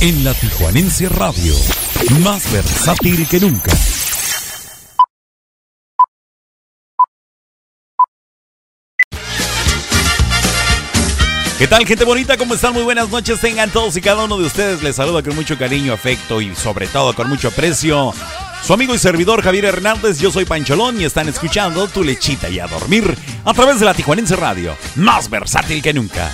en la Tijuanense Radio, más versátil que nunca. ¿Qué tal gente bonita? ¿Cómo están? Muy buenas noches tengan todos y cada uno de ustedes. Les saluda con mucho cariño, afecto y sobre todo con mucho aprecio. Su amigo y servidor Javier Hernández, yo soy Pancholón y están escuchando Tu Lechita y a Dormir a través de la Tijuanense Radio, más versátil que nunca.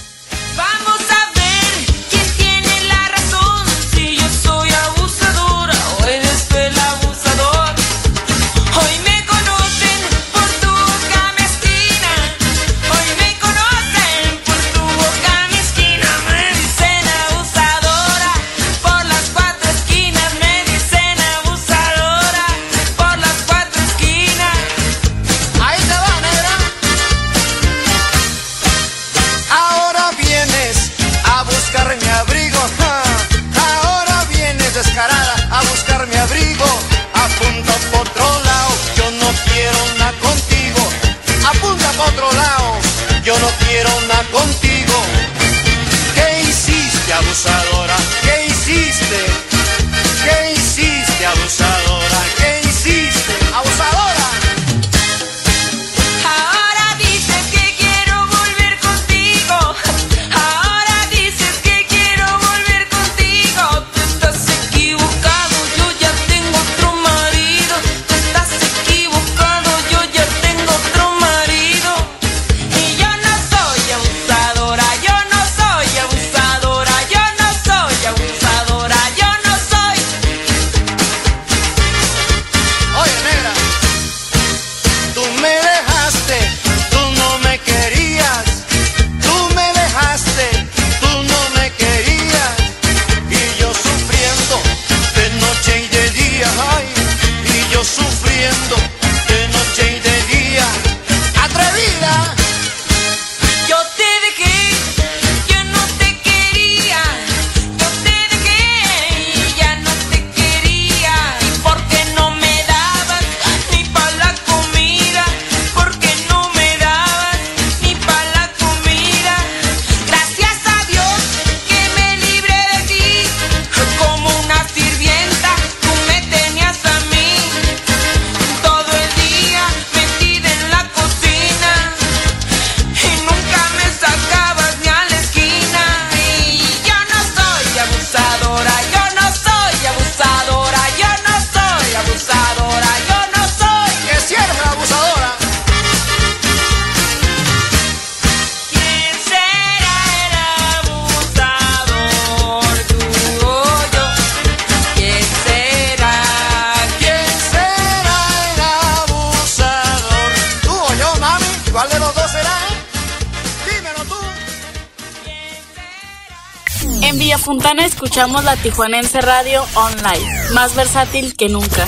escuchamos la Tijuanense Radio Online, más versátil que nunca.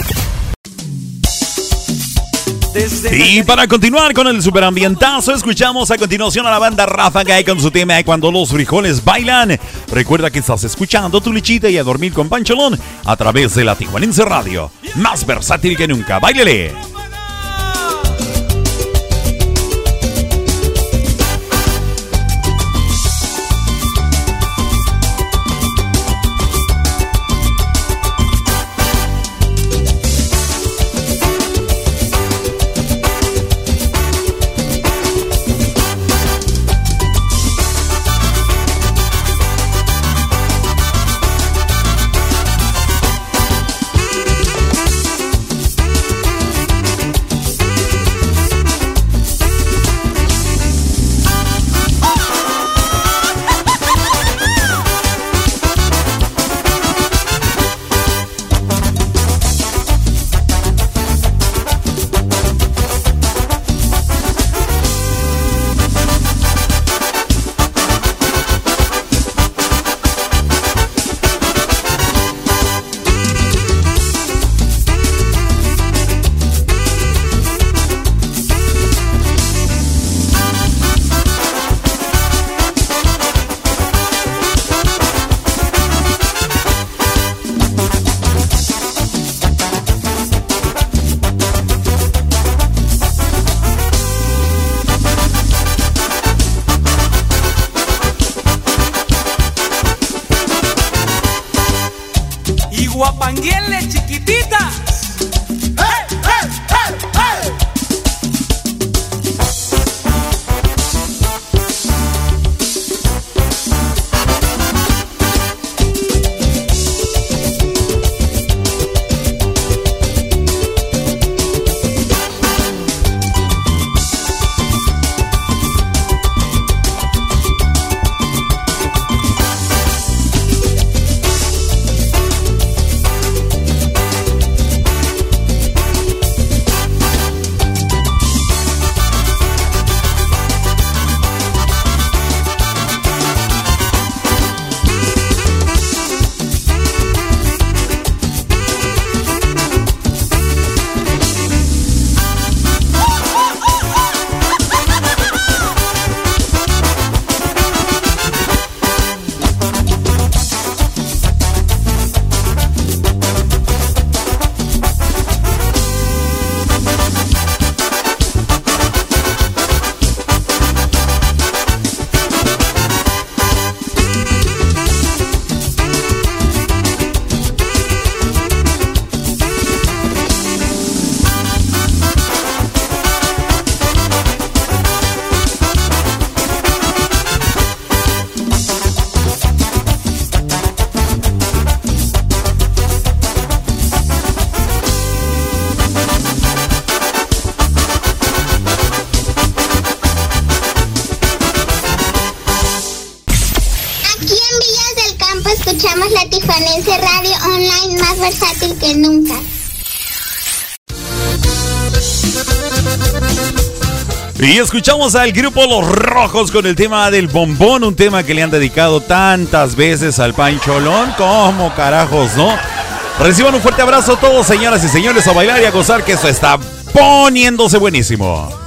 Y para continuar con el superambientazo, escuchamos a continuación a la banda Ráfaga con su tema Cuando los frijoles bailan. Recuerda que estás escuchando tu lichita y a dormir con Pancholón a través de la Tijuanense Radio. Más versátil que nunca. ¡Báilele! Y escuchamos al grupo Los Rojos con el tema del bombón, un tema que le han dedicado tantas veces al pancholón. como carajos, no? Reciban un fuerte abrazo a todos, señoras y señores, a bailar y a gozar, que eso está poniéndose buenísimo.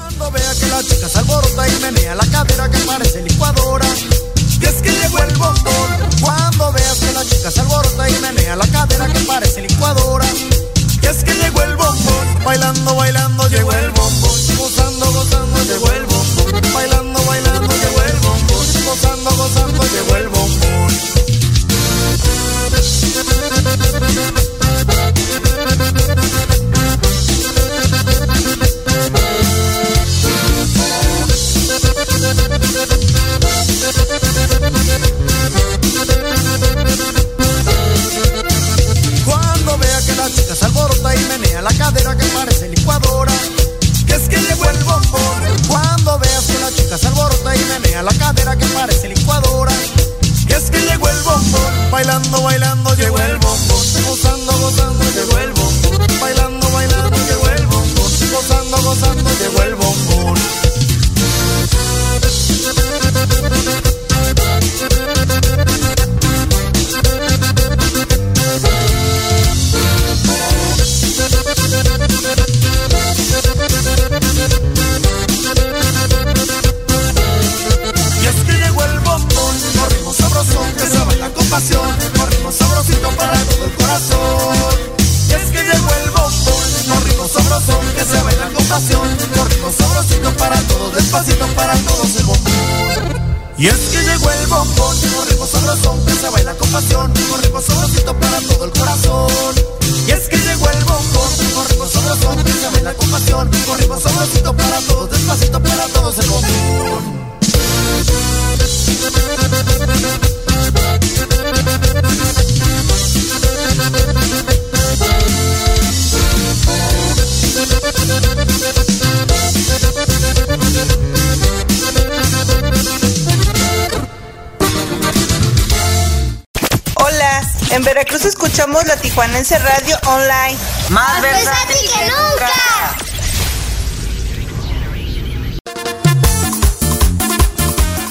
Radio Online. Más, Más versátil que, que nunca.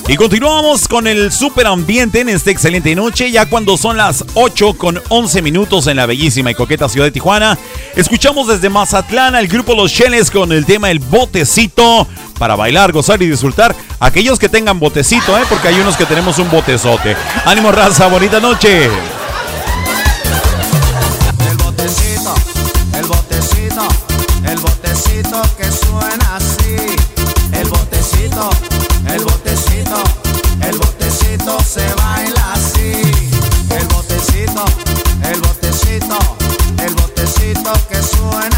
Y continuamos con el super ambiente en esta excelente noche, ya cuando son las 8 con 11 minutos en la bellísima y coqueta ciudad de Tijuana. Escuchamos desde Mazatlán al grupo Los Cheles con el tema El Botecito para bailar, gozar y disfrutar. Aquellos que tengan botecito, ¿eh? porque hay unos que tenemos un botezote. Ánimo, raza, bonita noche. el botecito que suena.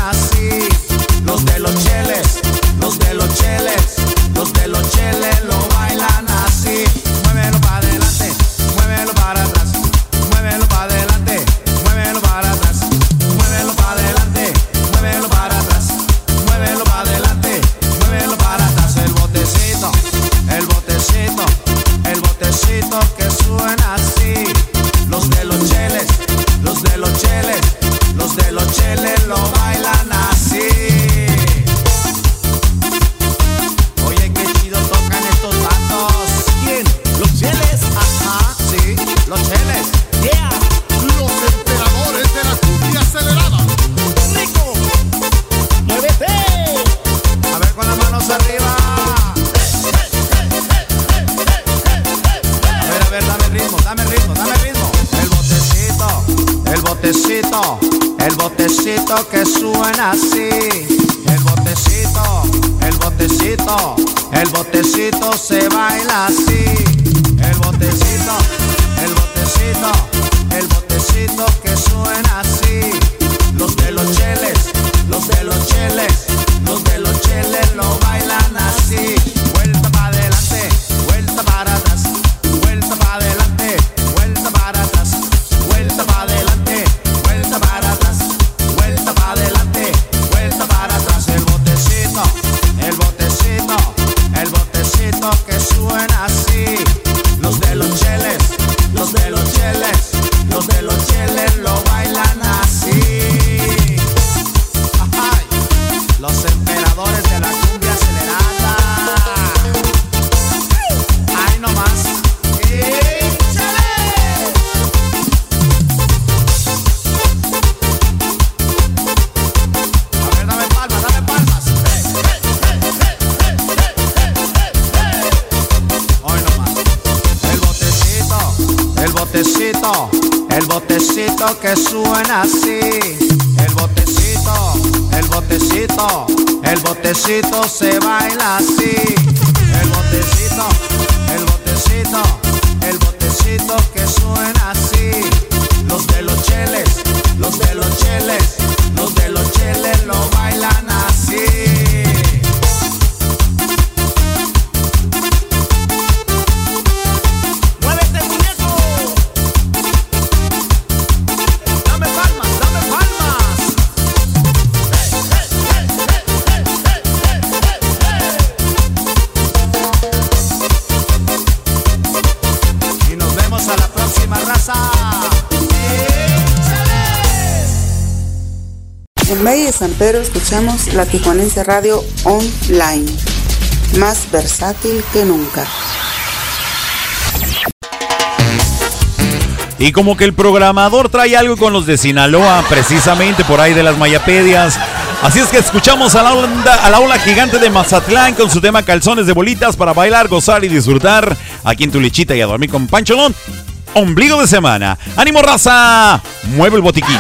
La Tijuanense Radio online, más versátil que nunca. Y como que el programador trae algo con los de Sinaloa, precisamente por ahí de las Mayapedias. Así es que escuchamos a la, onda, a la ola gigante de Mazatlán con su tema Calzones de Bolitas para bailar, gozar y disfrutar aquí en tu lechita y a dormir con Pancholón. Ombligo de semana. ¡Ánimo, raza! Mueve el botiquín.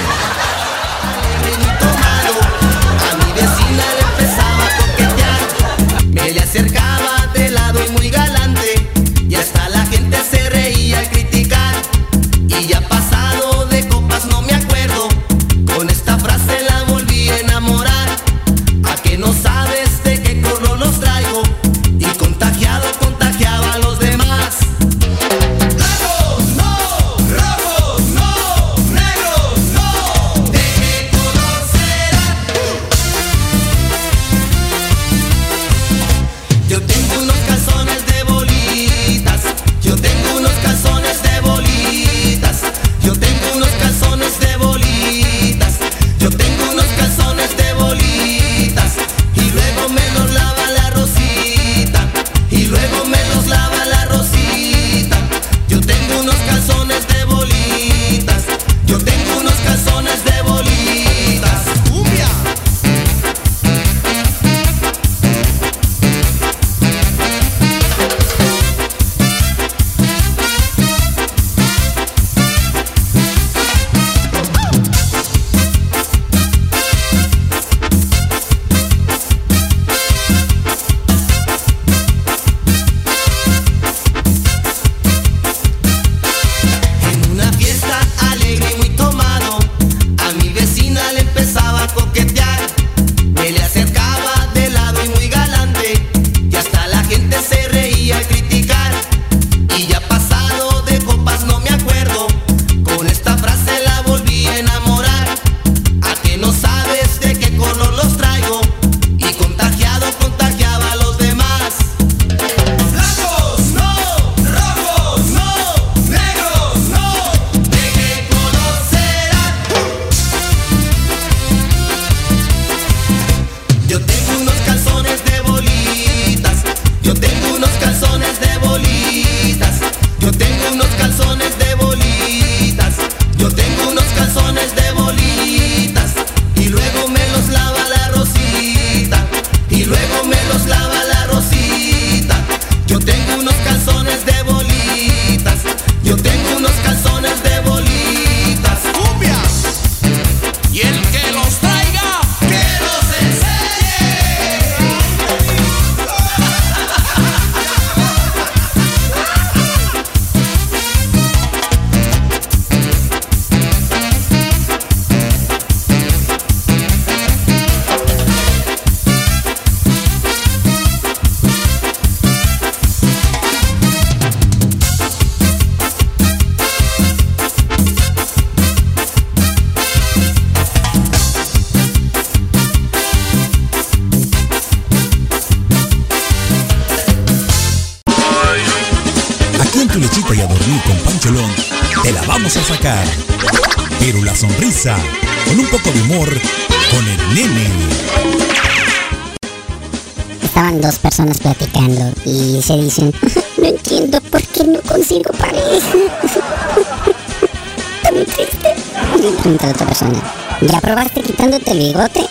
El bigote?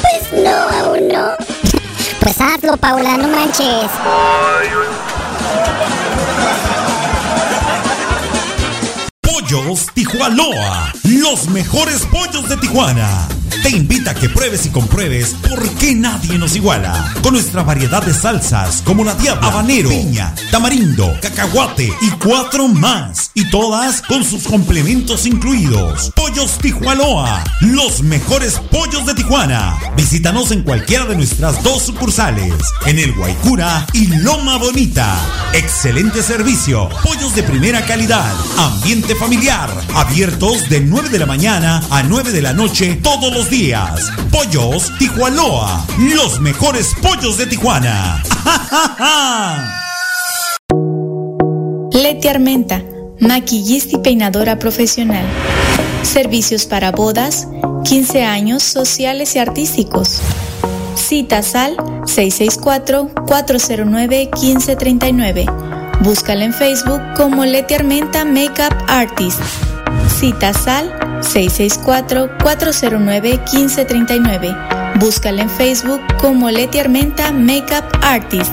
Pues no, aún no. Pues hazlo, Paula, no manches. Pollos Tijuanoa, los mejores pollos de Tijuana. Te invita a que pruebes y compruebes por qué nadie nos iguala. Con nuestra variedad de salsas como la diabla, habanero, piña, tamarindo, cacahuate y cuatro más. Y todas con sus complementos incluidos. Pollos Tijuanoa, los mejores pollos de Tijuana. Visítanos en cualquiera de nuestras dos sucursales, en el Guaycura y Loma Bonita. Excelente servicio, pollos de primera calidad, ambiente familiar, abiertos de 9 de la mañana a 9 de la noche todos los días. Pollos Tijuanoa, los mejores pollos de Tijuana. Leti Armenta, maquillista y peinadora profesional. Servicios para bodas, 15 años sociales y artísticos. Citas al 664-409-1539. Búscala en Facebook como Leti Armenta Makeup Artist. Citas al 664-409-1539. Búscala en Facebook como Leti Armenta Makeup Artist.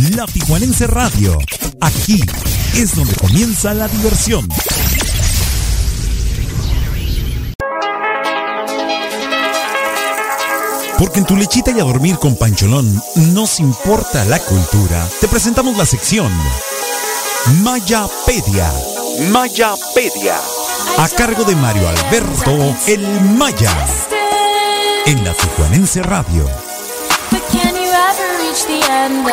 La Tijuanense Radio. Aquí es donde comienza la diversión. Porque en tu lechita y a dormir con Pancholón nos importa la cultura. Te presentamos la sección Mayapedia. Mayapedia. A cargo de Mario Alberto El Maya. En la Tijuanense Radio. End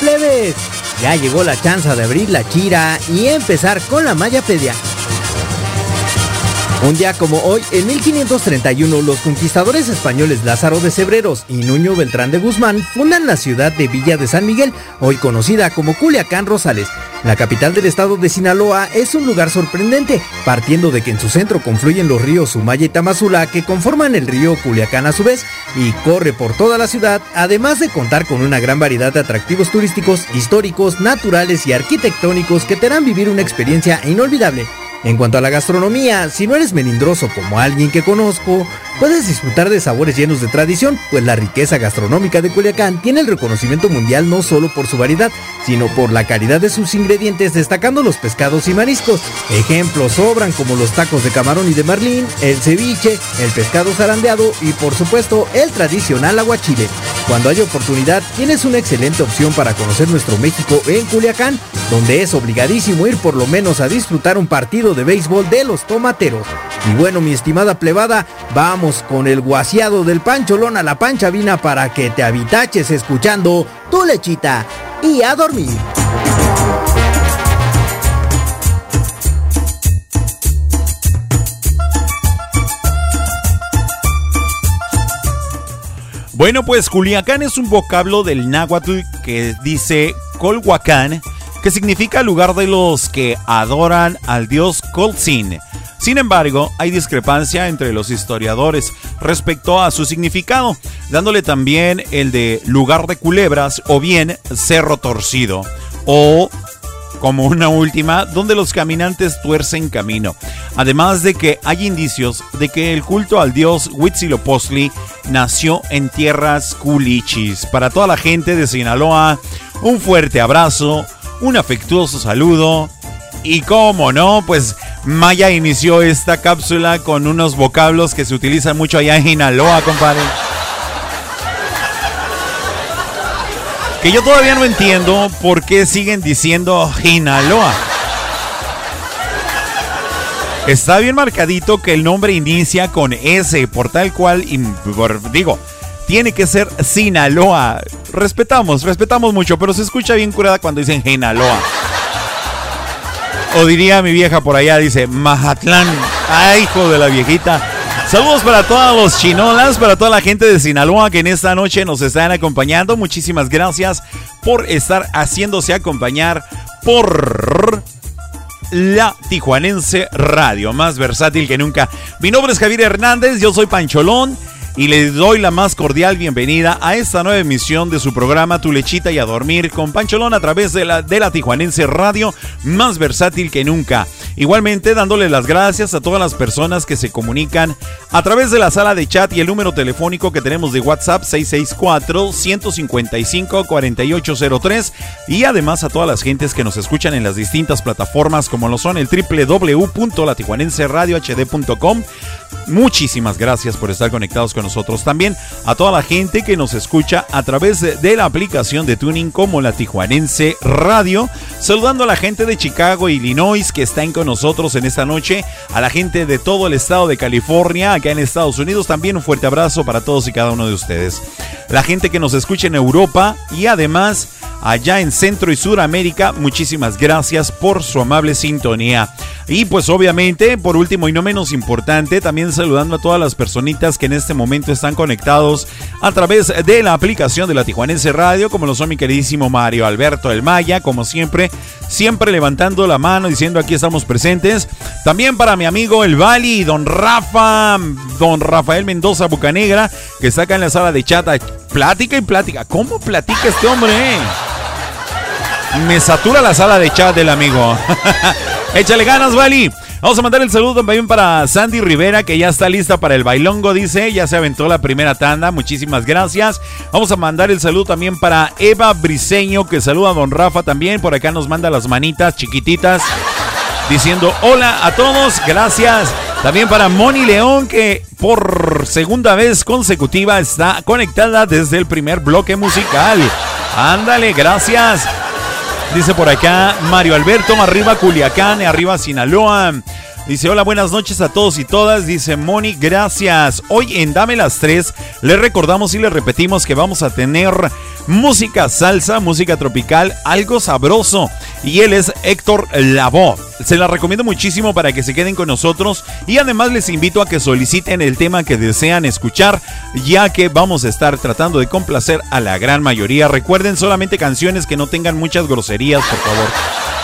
plebes? Ya llegó la chance de abrir la chira y empezar con la Mayapedia. Un día como hoy, en 1531, los conquistadores españoles Lázaro de Cebreros y Nuño Beltrán de Guzmán fundan la ciudad de Villa de San Miguel, hoy conocida como Culiacán Rosales. La capital del estado de Sinaloa es un lugar sorprendente, partiendo de que en su centro confluyen los ríos Sumaya y Tamazula que conforman el río Culiacán a su vez y corre por toda la ciudad, además de contar con una gran variedad de atractivos turísticos, históricos, naturales y arquitectónicos que te harán vivir una experiencia inolvidable. En cuanto a la gastronomía, si no eres melindroso como alguien que conozco, puedes disfrutar de sabores llenos de tradición, pues la riqueza gastronómica de Culiacán tiene el reconocimiento mundial no solo por su variedad, sino por la calidad de sus ingredientes, destacando los pescados y mariscos. Ejemplos sobran como los tacos de camarón y de marlín, el ceviche, el pescado zarandeado y por supuesto el tradicional aguachile. Cuando haya oportunidad, tienes una excelente opción para conocer nuestro México en Culiacán, donde es obligadísimo ir por lo menos a disfrutar un partido de béisbol de los tomateros. Y bueno, mi estimada plebada, vamos con el guaseado del pancholón a la pancha vina para que te habitaches escuchando tu lechita y a dormir. Bueno, pues Culiacán es un vocablo del náhuatl que dice Colhuacán, que significa lugar de los que adoran al dios Colzin. Sin embargo, hay discrepancia entre los historiadores respecto a su significado, dándole también el de lugar de culebras o bien cerro torcido, o como una última, donde los caminantes tuercen camino. Además de que hay indicios de que el culto al dios Huitzilopochtli nació en tierras culichis. Para toda la gente de Sinaloa, un fuerte abrazo, un afectuoso saludo y como no, pues Maya inició esta cápsula con unos vocablos que se utilizan mucho allá en Sinaloa, compadre. Que yo todavía no entiendo por qué siguen diciendo Sinaloa. Está bien marcadito que el nombre inicia con S, por tal cual, digo, tiene que ser Sinaloa. Respetamos, respetamos mucho, pero se escucha bien curada cuando dicen Sinaloa. O diría mi vieja por allá, dice Mazatlán. Ay, hijo de la viejita. Saludos para todos los chinolas, para toda la gente de Sinaloa que en esta noche nos están acompañando. Muchísimas gracias por estar haciéndose acompañar por la Tijuanense Radio, más versátil que nunca. Mi nombre es Javier Hernández, yo soy Pancholón y le doy la más cordial bienvenida a esta nueva emisión de su programa Tu Lechita y a Dormir con Pancholón a través de la, de la Tijuanense Radio, más versátil que nunca. Igualmente dándole las gracias a todas las personas que se comunican a través de la sala de chat y el número telefónico que tenemos de WhatsApp 664-155-4803 y además a todas las gentes que nos escuchan en las distintas plataformas como lo son el www.latijuanenseradiohd.com Muchísimas gracias por estar conectados con nosotros. También a toda la gente que nos escucha a través de, la aplicación de tuning como la Tijuanense Radio. Saludando a la gente de Chicago, Illinois, que están nosotros en esta noche. A la gente de todo el estado de California, acá en Estados Unidos. También un fuerte abrazo para todos y cada uno de ustedes. La gente que nos escucha en Europa y además allá en Centro y Suramérica. Muchísimas gracias por su amable sintonía. Y pues obviamente, por último y no menos importante, también saludando a todas las personitas que en este momento están conectados a través de la aplicación de la Tijuanense Radio, como lo son mi queridísimo Mario Alberto El Maya, como siempre, siempre levantando la mano diciendo aquí estamos presentes. También para mi amigo El Bali, don Rafa, don Rafael Mendoza Bucanegra, que está acá en la sala de chat. Plática y plática. ¿Cómo platica este hombre? Me satura la sala de chat del amigo. Échale ganas, Bali. Vamos a mandar el saludo también para Sandy Rivera, que ya está lista para el bailongo, dice. Ya se aventó la primera tanda. Muchísimas gracias. Vamos a mandar el saludo también para Eva Briseño, que saluda a don Rafa también. Por acá nos manda las manitas chiquititas. Diciendo hola a todos, gracias. También para Moni León, que por segunda vez consecutiva está conectada desde el primer bloque musical. Ándale, gracias. Dice por acá Mario Alberto, arriba Culiacán, arriba Sinaloa. Dice, hola, buenas noches a todos y todas. Dice Moni, gracias. Hoy en Dame las Tres le recordamos y le repetimos que vamos a tener música salsa, música tropical, algo sabroso. Y él es Héctor Lavoe. Se la recomiendo muchísimo para que se queden con nosotros. Y además les invito a que soliciten el tema que desean escuchar, ya que vamos a estar tratando de complacer a la gran mayoría. Recuerden solamente canciones que no tengan muchas groserías, por favor.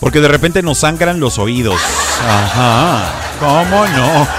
Porque de repente nos sangran los oídos. Ajá. ¿Cómo no?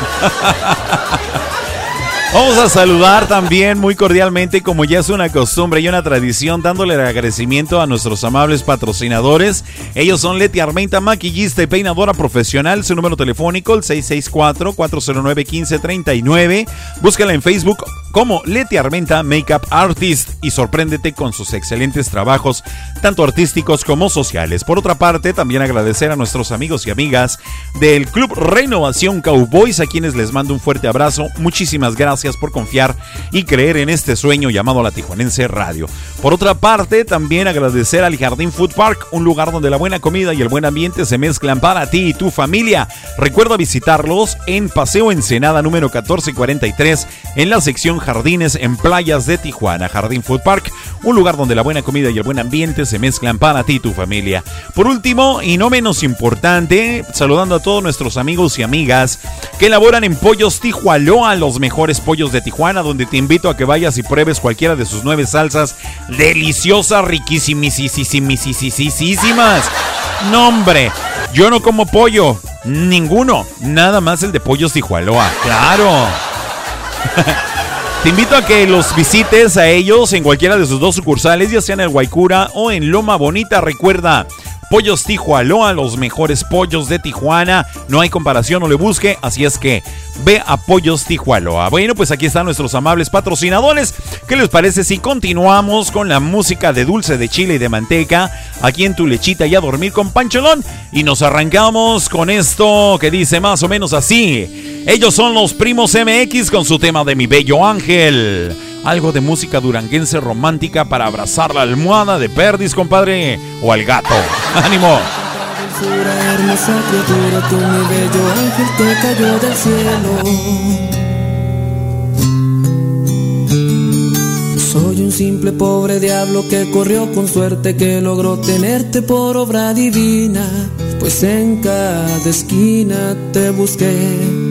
Vamos a saludar también muy cordialmente, como ya es una costumbre y una tradición, dándole el agradecimiento a nuestros amables patrocinadores. Ellos son Leti Armenta, maquillista y peinadora profesional. Su número telefónico, el 664-409-1539. Búscala en Facebook como Leti Armenta Makeup Artist y sorpréndete con sus excelentes trabajos, tanto artísticos como sociales. Por otra parte, también agradecer a nuestros amigos y amigas del Club Renovación Cowboys, a quienes les mando un fuerte abrazo. Muchísimas gracias por confiar y creer en este sueño llamado la Tijuanense Radio. Por otra parte, también agradecer al Jardín Food Park, un lugar donde la buena comida y el buen ambiente se mezclan para ti y tu familia. Recuerda visitarlos en Paseo Ensenada número 1443 en la sección Jardines en Playas de Tijuana. Jardín Food Park, un lugar donde la buena comida y el buen ambiente se mezclan para ti y tu familia. Por último, y no menos importante, saludando a todos nuestros amigos y amigas que elaboran en Pollos Tijualoa, los mejores pollos de Tijuana, donde te invito a que vayas y pruebes cualquiera de sus nueve salsas deliciosas, riquísimas. No, hombre, yo no como pollo, ninguno, nada más el de Pollos Tijualoa, claro. Te invito a que los visites a ellos en cualquiera de sus dos sucursales, ya sea en el Guaycura o en Loma Bonita. Recuerda, Pollos Tijualoa, los mejores pollos de Tijuana. No hay comparación, no le busque. Así es que ve a Pollos Tijualoa. Bueno, pues aquí están nuestros amables patrocinadores. ¿Qué les parece si continuamos con la música de dulce de chile y de manteca? Aquí en tu lechita y a dormir con Pancholón. Y nos arrancamos con esto que dice más o menos así. Ellos son los primos MX con su tema de mi bello ángel. Algo de música duranguense romántica para abrazar la almohada de Perdis, compadre. O al gato. ¡Ánimo! Soy un simple pobre diablo que corrió con suerte, que logró tenerte por obra divina, pues en cada esquina te busqué.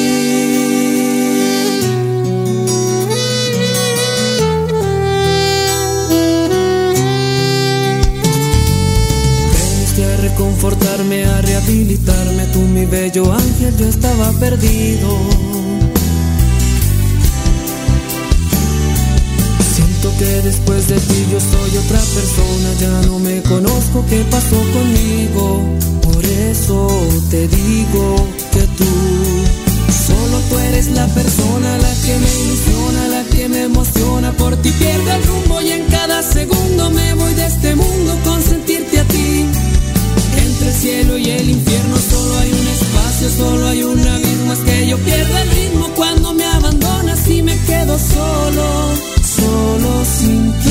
Veniste a rehabilitarme, tú mi bello ángel, yo estaba perdido. Siento que después de ti yo soy otra persona, ya no me conozco qué pasó conmigo. Por eso te digo que tú, solo tú eres la persona, la que me ilusiona, la que me emociona. Por ti pierdo el rumbo y en cada segundo me voy de este mundo con sentirte. Entre el cielo y el infierno solo hay un espacio, solo hay un abismo. Es que yo pierdo el ritmo cuando me abandonas y me quedo solo, solo sin ti.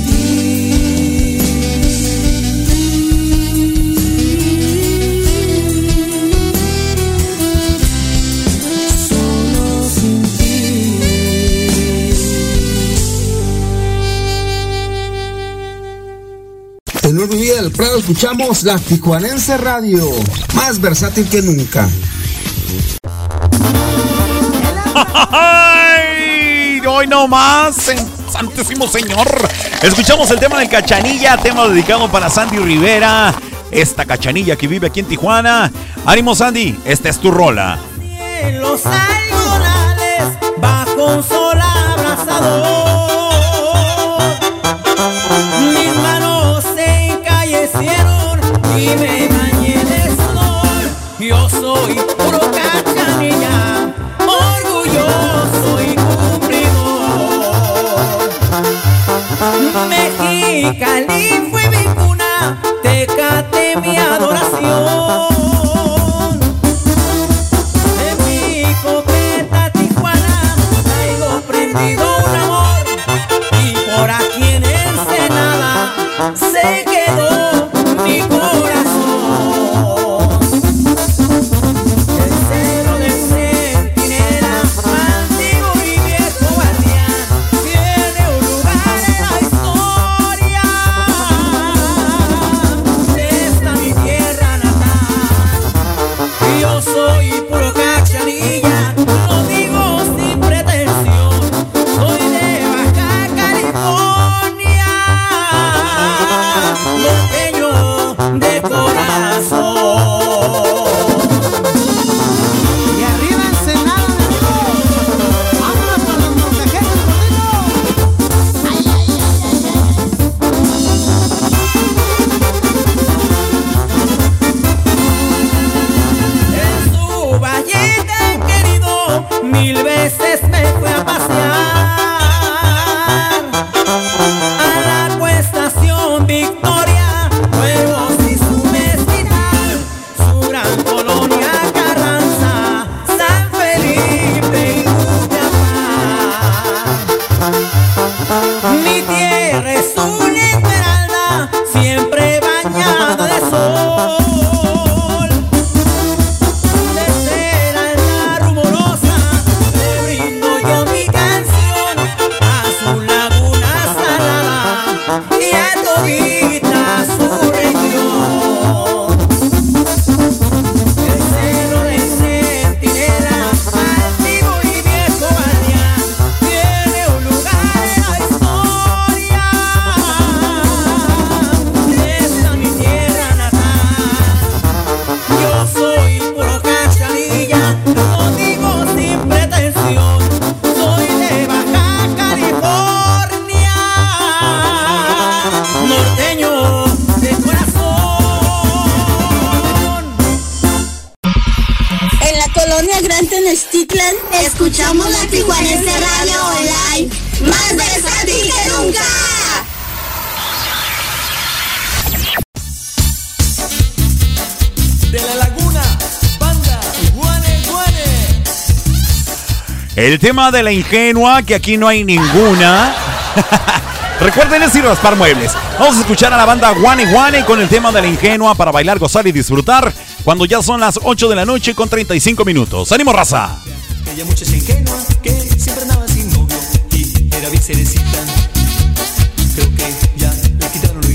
En un día del Prado escuchamos la Tijuanense Radio, más versátil que nunca. ¡Ay! Hoy no más, Santísimo Señor. Escuchamos el tema del Cachanilla, tema dedicado para Sandy Rivera. Esta cachanilla que vive aquí en Tijuana. Ánimo, Sandy, esta es tu rola. En los bajo un sol abrasador. Mexicali fue mi cuna, Tecate mi adoración. De la Ingenua, que aquí no hay ninguna. Recuerden es ir a raspar muebles. Vamos a escuchar a la banda Guane Guane con el tema de la ingenua para bailar, gozar y disfrutar cuando ya son las 8 de la noche con 35 minutos. ¡Ánimo, raza! Y. Creo que ya le quitaron lo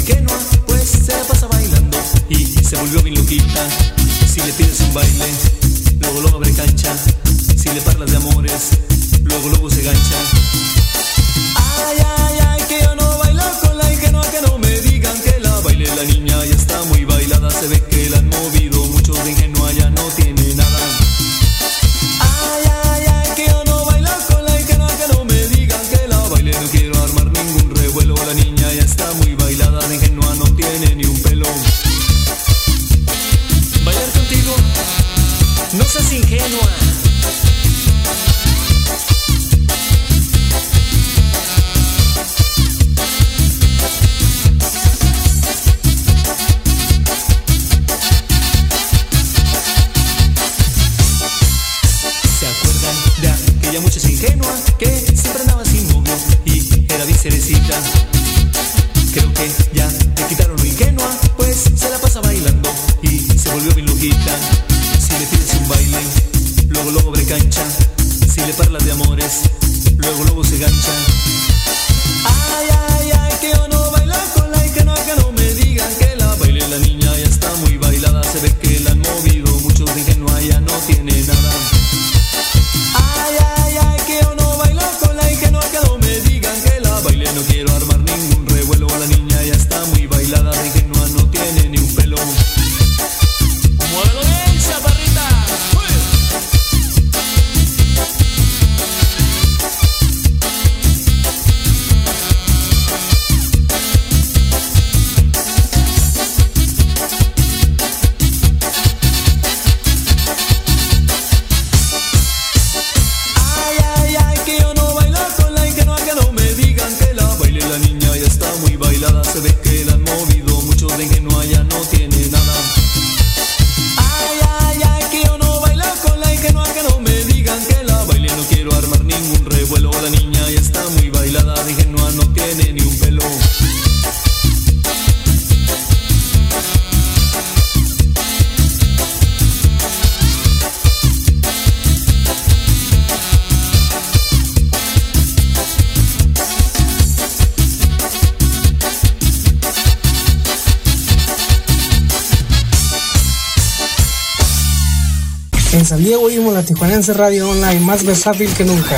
Radio Online, más versátil que nunca.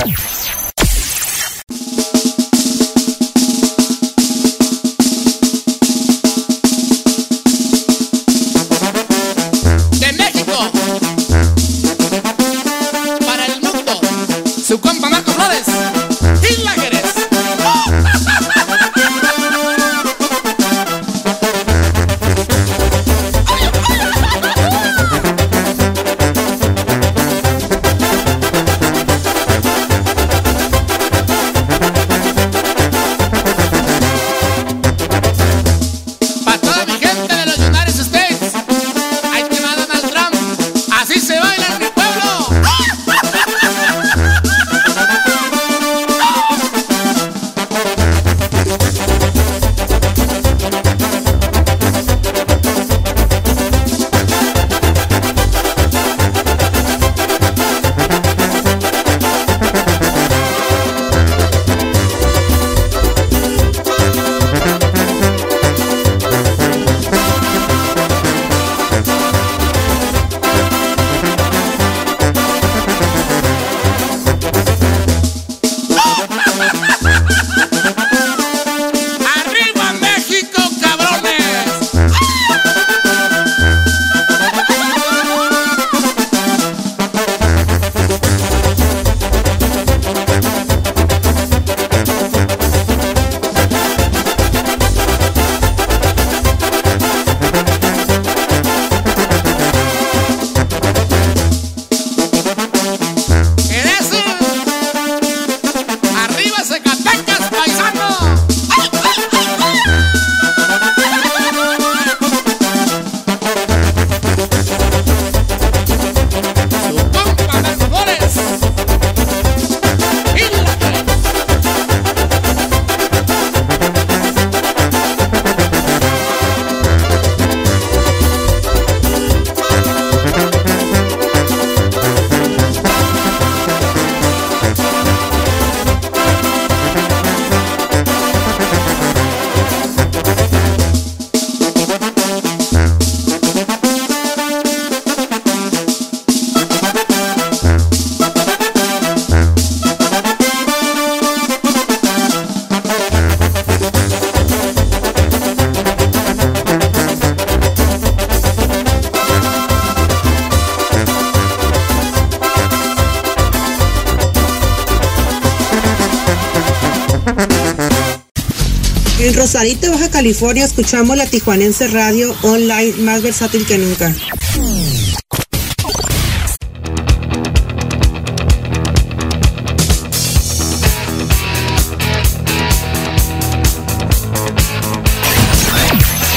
California, escuchamos la Tijuanense Radio online más versátil que nunca.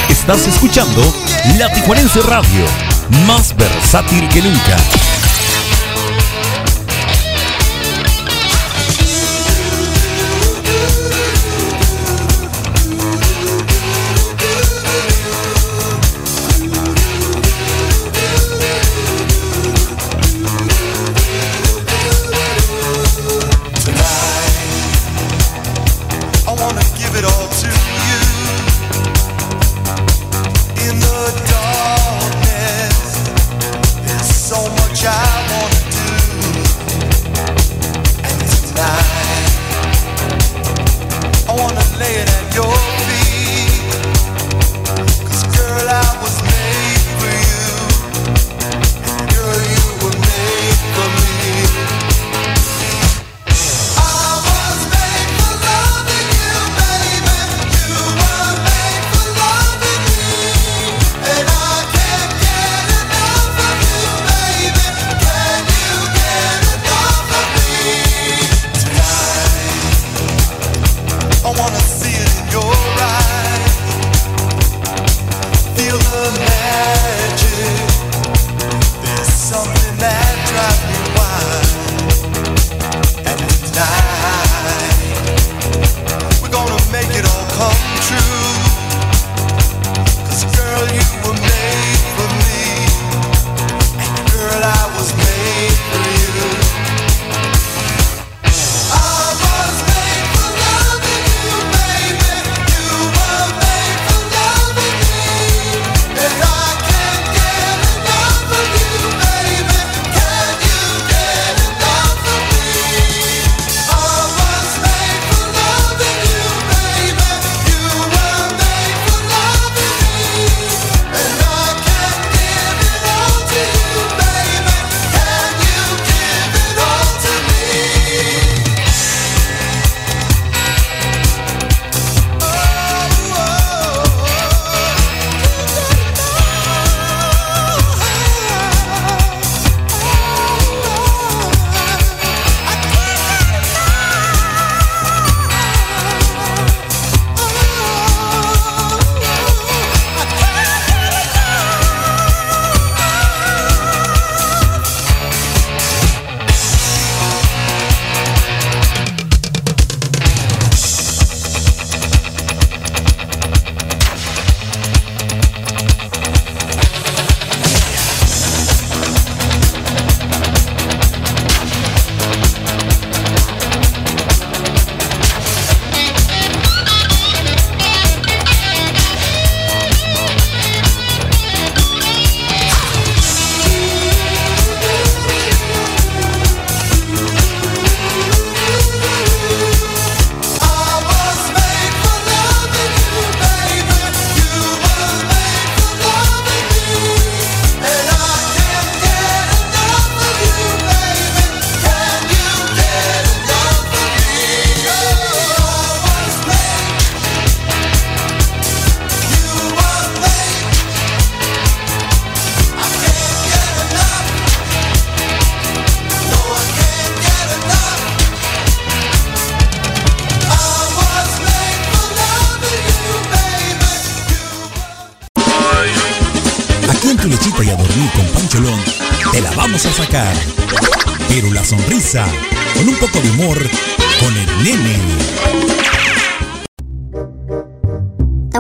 Estás escuchando La Tijuanense Radio, más versátil que nunca.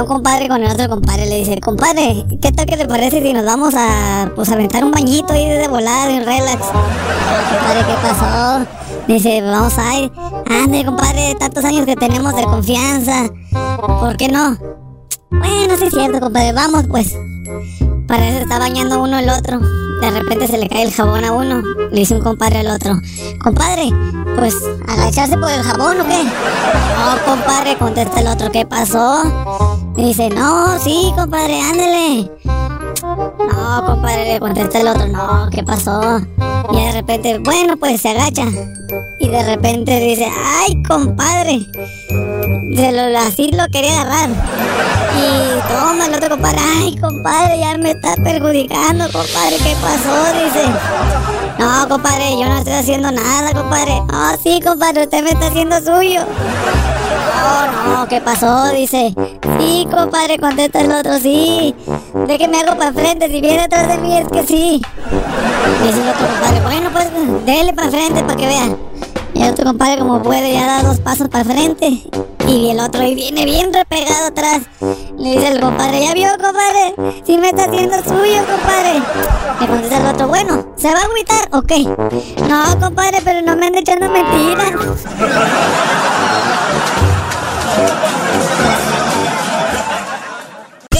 Compadre con el otro compadre, le dice, compadre, ¿qué tal que te parece si nos vamos a pues aventar un bañito ahí de volada, de un relax? Compadre, ¿qué pasó? Dice, vamos a ir. Ande, compadre, tantos años que tenemos de confianza. ¿Por qué no? Bueno, sí es cierto, compadre, vamos pues. Para eso está bañando uno el otro. De repente se le cae el jabón a uno. Le dice un compadre al otro. Compadre, pues agacharse por el jabón o qué? No, compadre, contesta el otro. ¿Qué pasó? Dice, no, sí, compadre, ándele. No, compadre, le contesta el otro. No, ¿qué pasó? Y de repente, bueno, pues se agacha. Y de repente dice, ay, compadre. se lo, así lo quería agarrar. Y toma el otro compadre, ay compadre, ya me está perjudicando, compadre, ¿qué pasó? Dice. No, compadre, yo no estoy haciendo nada, compadre. No, sí, compadre, usted me está haciendo suyo. No, no, ¿qué pasó? Dice. Sí, compadre, contesta el otro, sí. De que me hago para frente, si viene atrás de mí es que sí. Dice el otro compadre, bueno, pues dele para frente para que vea. Y el otro compadre como puede ya da dos pasos para frente. Y el otro ahí viene bien repegado atrás. Le dice el compadre, ¿ya vio, compadre? Si me está haciendo suyo, compadre. Le contesta el otro, bueno, ¿se va a agüitar? Ok. No, compadre, pero no me ande echando mentiras. Thank you.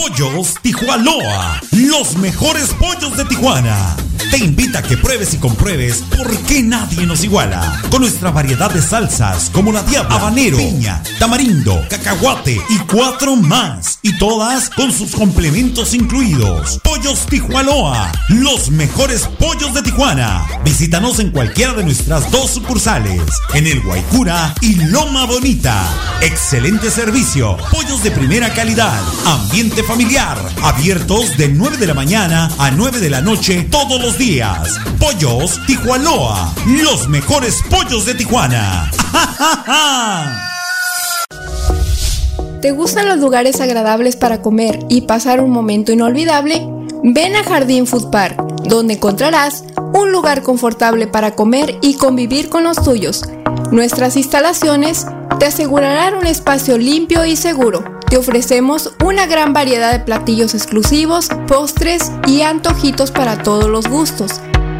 Pollos Tijuanoa, los mejores pollos de Tijuana. Te invita a que pruebes y compruebes por qué nadie nos iguala. Con nuestra variedad de salsas como la diabla, habanero, piña, tamarindo, cacahuate y cuatro más. Y todas con sus complementos incluidos. Pollos Tijuanoa, los mejores pollos de Tijuana. Visítanos en cualquiera de nuestras dos sucursales, en el Guaycura y Loma Bonita. Excelente servicio, pollos de primera calidad, ambiente familiar, abiertos de 9 de la mañana a 9 de la noche todos los días. Pollos Tijuanoa, los mejores pollos de Tijuana. ¿Te gustan los lugares agradables para comer y pasar un momento inolvidable? Ven a Jardín Food Park, donde encontrarás un lugar confortable para comer y convivir con los tuyos. Nuestras instalaciones te asegurarán un espacio limpio y seguro. Te ofrecemos una gran variedad de platillos exclusivos, postres y antojitos para todos los gustos.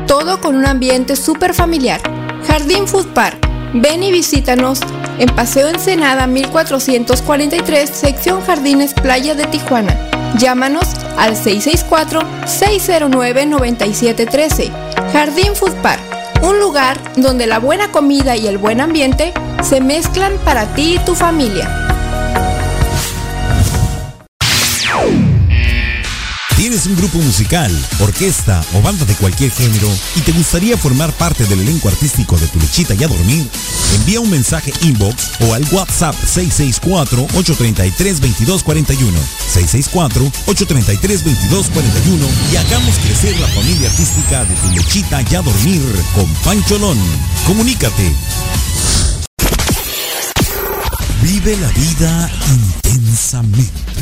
Todo con un ambiente súper familiar. Jardín Food Park. Ven y visítanos en Paseo Ensenada 1443, sección Jardines Playa de Tijuana. Llámanos al 664-609-9713. Jardín Food Park, un lugar donde la buena comida y el buen ambiente se mezclan para ti y tu familia. ¿Tienes un grupo musical, orquesta o banda de cualquier género y te gustaría formar parte del elenco artístico de Tu Lechita y a Dormir? Envía un mensaje inbox o al WhatsApp 664-833-2241. 664-833-2241 y hagamos crecer la familia artística de Tu Lechita y a Dormir con Pancholón. Comunícate. Vive la vida intensamente.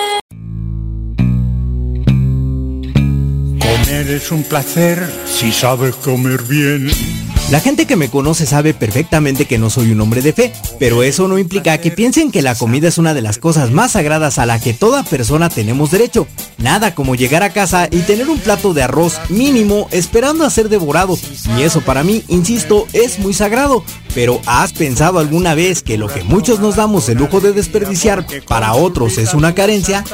Comer es un placer si sabes comer bien. La gente que me conoce sabe perfectamente que no soy un hombre de fe, pero eso no implica que piensen que la comida es una de las cosas más sagradas a la que toda persona tenemos derecho. Nada como llegar a casa y tener un plato de arroz mínimo esperando a ser devorado. Y eso para mí, insisto, es muy sagrado. Pero ¿has pensado alguna vez que lo que muchos nos damos el lujo de desperdiciar para otros es una carencia?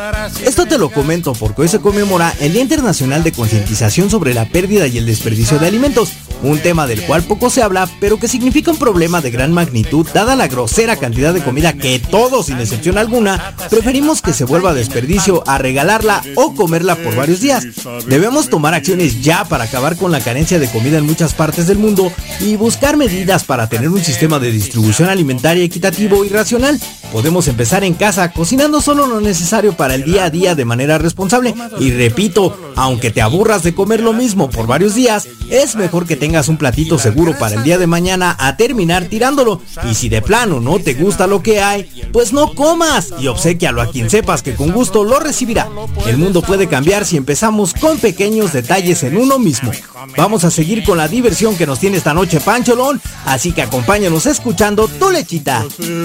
Esto te lo comento porque hoy se conmemora el Día Internacional de Concientización sobre la pérdida y el desperdicio de alimentos, un tema del cual poco se habla, pero que significa un problema de gran magnitud dada la grosera cantidad de comida que todos, sin excepción alguna, preferimos que se vuelva desperdicio a regalarla o comerla por varios días. Debemos tomar acciones ya para acabar con la carencia de comida en muchas partes del mundo y buscar medidas para tener un sistema de distribución alimentaria equitativo y racional. Podemos empezar en casa cocinando solo lo necesario para el día a día de manera responsable. Y repito, aunque te aburras de comer lo mismo por varios días, es mejor que tengas un platito seguro para el día de mañana a terminar tirándolo. Y si de plano no te gusta lo que hay, pues no comas y obsequialo a quien sepas que con gusto lo recibirá. El mundo puede cambiar si empezamos con pequeños detalles en uno mismo. Vamos a seguir con la diversión que nos tiene esta noche Pancholón, así que acompáñanos escuchando tu lechita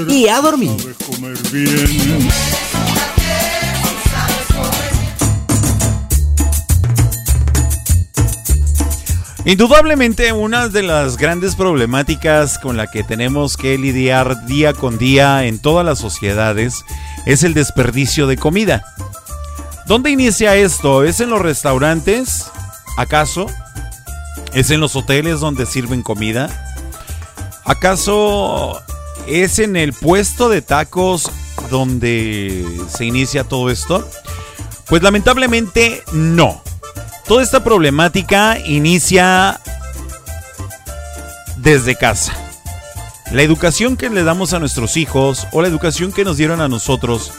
y a dormir. Indudablemente una de las grandes problemáticas con la que tenemos que lidiar día con día en todas las sociedades es el desperdicio de comida. ¿Dónde inicia esto? ¿Es en los restaurantes? ¿Acaso? ¿Es en los hoteles donde sirven comida? ¿Acaso es en el puesto de tacos donde se inicia todo esto? Pues lamentablemente no. Toda esta problemática inicia desde casa. La educación que le damos a nuestros hijos o la educación que nos dieron a nosotros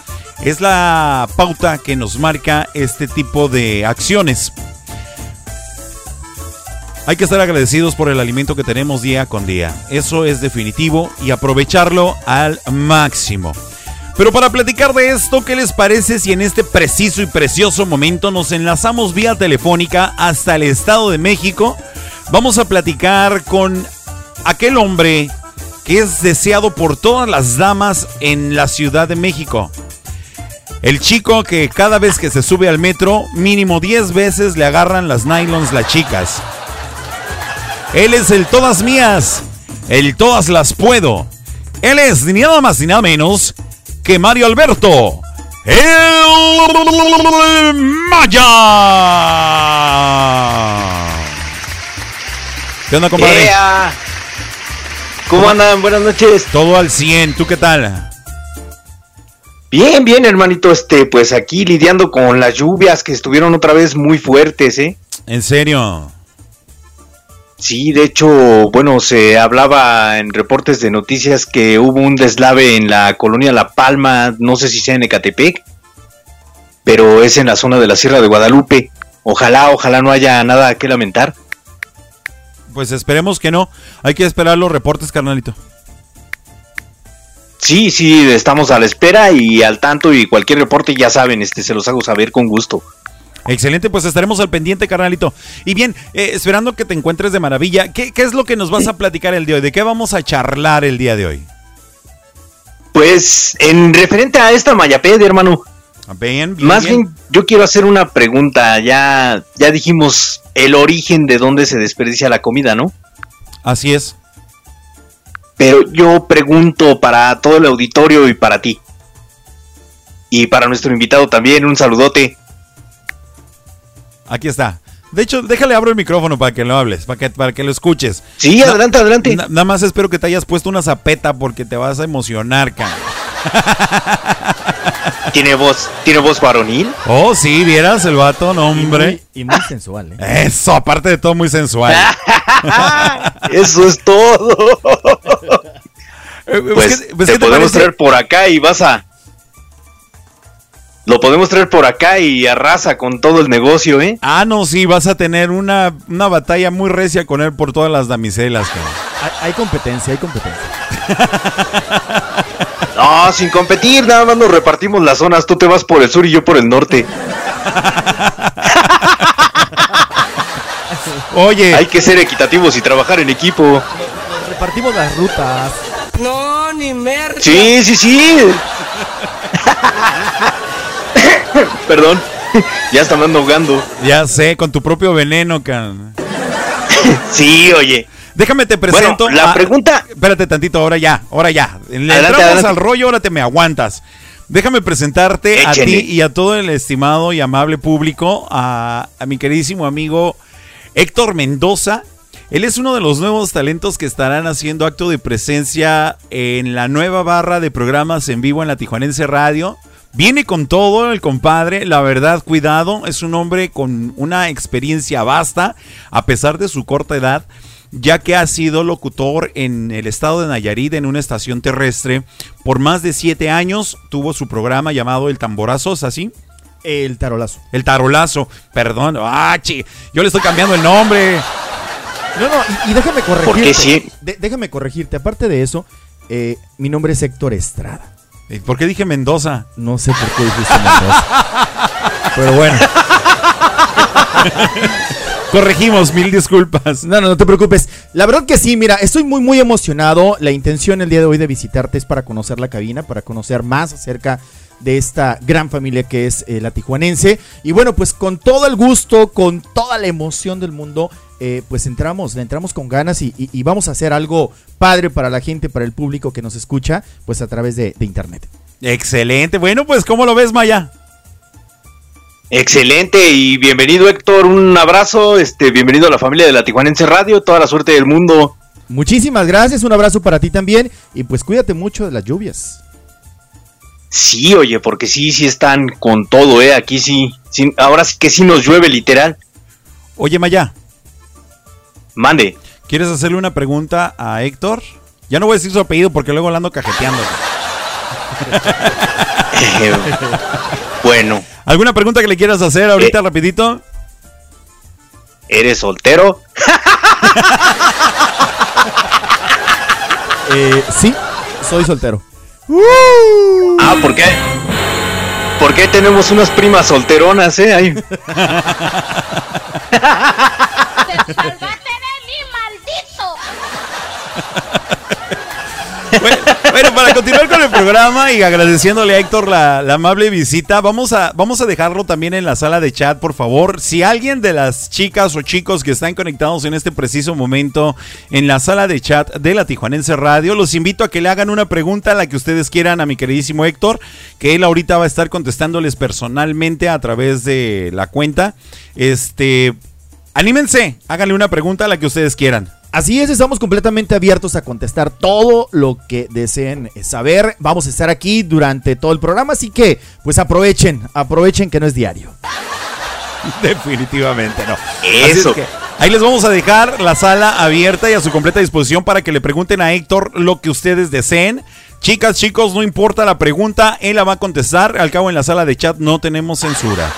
es la pauta que nos marca este tipo de acciones. Hay que estar agradecidos por el alimento que tenemos día con día. Eso es definitivo y aprovecharlo al máximo. Pero para platicar de esto, ¿qué les parece si en este preciso y precioso momento nos enlazamos vía telefónica hasta el Estado de México? Vamos a platicar con aquel hombre que es deseado por todas las damas en la Ciudad de México. El chico que cada vez que se sube al metro, mínimo 10 veces le agarran las nylons las chicas. Él es el todas mías, el todas las puedo. Él es ni nada más ni nada menos que Mario Alberto, el Maya. ¿Qué onda, compadre? ¿Cómo andan? Buenas noches. Todo al 100, ¿tú qué tal? Bien, bien, hermanito. Este, pues aquí lidiando con las lluvias que estuvieron otra vez muy fuertes, ¿eh? ¿En serio? Sí, de hecho, bueno, se hablaba en reportes de noticias que hubo un deslave en la colonia La Palma, no sé si sea en Ecatepec, pero es en la zona de la Sierra de Guadalupe. Ojalá, ojalá no haya nada que lamentar. Pues esperemos que no. Hay que esperar los reportes, carnalito. Sí, sí, estamos a la espera y al tanto y cualquier reporte ya saben, este se los hago saber con gusto. Excelente, pues estaremos al pendiente, carnalito. Y bien, eh, esperando que te encuentres de maravilla, ¿qué, ¿qué es lo que nos vas a platicar el día de hoy? ¿De qué vamos a charlar el día de hoy? Pues en referente a esta Mayapedia, hermano, Bien, bien, más bien. bien yo quiero hacer una pregunta. Ya, ya dijimos el origen de dónde se desperdicia la comida, ¿no? Así es. Pero yo pregunto para todo el auditorio y para ti. Y para nuestro invitado también, un saludote. Aquí está. De hecho, déjale abro el micrófono para que lo hables, para que, para que lo escuches. Sí, Na- adelante, adelante. na- nada más espero que te hayas puesto una zapeta porque te vas a emocionar, cara. ¿Tiene voz, ¿tiene voz varonil? Oh, sí, vieras el vato, no, hombre. Y muy sensual, ¿eh? Eso, aparte de todo, muy sensual. Eso es todo. Eh, Pues ¿qué- pues, te ¿qué te podemos parece? traer por acá y vas a... Lo podemos traer por acá y arrasa con todo el negocio, ¿eh? Ah, no, sí, vas a tener una, una batalla muy recia con él por todas las damiselas, cara. Hay, hay competencia, hay competencia. No, sin competir, nada más nos repartimos las zonas. Tú te vas por el sur y yo por el norte. Oye. Hay que ser equitativos y trabajar en equipo. Repartimos las rutas. No, ni merda. Sí, sí, sí. Perdón. Ya está me ando ahogando. Ya sé, con tu propio veneno, can. Sí, oye. Déjame te presento. Bueno, la a- pregunta- Espérate tantito, ahora ya, ahora ya. Le Adelante, entramos adelante. al rollo, ahora te me aguantas. Déjame presentarte a ti y a todo el estimado y amable público, a, a mi queridísimo amigo Héctor Mendoza. Él es uno de los nuevos talentos que estarán haciendo acto de presencia en la nueva barra de programas en vivo en la Tijuanense Radio. Viene con todo el compadre, la verdad, cuidado, es un hombre con una experiencia vasta, a pesar de su corta edad, ya que ha sido locutor en el estado de Nayarit en una estación terrestre por más de siete años. Tuvo su programa llamado El Tamborazo, ¿es así? El tarolazo. El Tarolazo, perdón, ah, chi, yo le estoy cambiando el nombre. No, no, y, y déjame corregirte. Porque sí. De- déjame corregirte. Aparte de eso, eh, mi nombre es Héctor Estrada. ¿Y ¿Por qué dije Mendoza? No sé por qué dijiste Mendoza. Pero bueno. Corregimos, mil disculpas. No, no, no te preocupes. La verdad que sí, mira, estoy muy, muy emocionado. La intención el día de hoy de visitarte es para conocer la cabina, para conocer más acerca de esta gran familia que es eh, la tijuanense. Y bueno, pues con todo el gusto, con toda la emoción del mundo, eh, pues entramos, le entramos con ganas y, y- y vamos a hacer algo padre para la gente, para el público que nos escucha, pues a través de, de internet. Excelente. Bueno, pues, ¿cómo lo ves, Maya? Excelente y bienvenido Héctor, un abrazo, este, bienvenido a la familia de la Tijuanense Radio, toda la suerte del mundo. Muchísimas gracias, un abrazo para ti también y pues cuídate mucho de las lluvias. Sí, oye, porque sí, sí están con todo, eh, aquí sí, sí ahora sí que sí nos llueve literal. Oye, Maya. Mande. ¿Quieres hacerle una pregunta a Héctor? Ya no voy a decir su apellido porque luego lo ando cajeteando. bueno. ¿Alguna pregunta que le quieras hacer ahorita Eh. rapidito? ¿Eres soltero? Eh, sí, soy soltero. Ah, ¿por qué? ¿Por qué tenemos unas primas solteronas, eh? Ahí. Bueno, para continuar con el programa y agradeciéndole a Héctor la, la amable visita, vamos a, vamos a dejarlo también en la sala de chat, por favor. Si alguien de las chicas o chicos que están conectados en este preciso momento en la sala de chat de la Tijuanense Radio, los invito a que le hagan una pregunta a la que ustedes quieran a mi queridísimo Héctor, que él ahorita va a estar contestándoles personalmente a través de la cuenta. Este, anímense, háganle una pregunta a la que ustedes quieran. Así es, estamos completamente abiertos a contestar todo lo que deseen saber. Vamos a estar aquí durante todo el programa, así que pues aprovechen, aprovechen que no es diario. Definitivamente no. Es Eso. que ahí les vamos a dejar la sala abierta y a su completa disposición para que le pregunten a Héctor lo que ustedes deseen. Chicas, chicos, no importa la pregunta, él la va a contestar. Al cabo en la sala de chat no tenemos censura.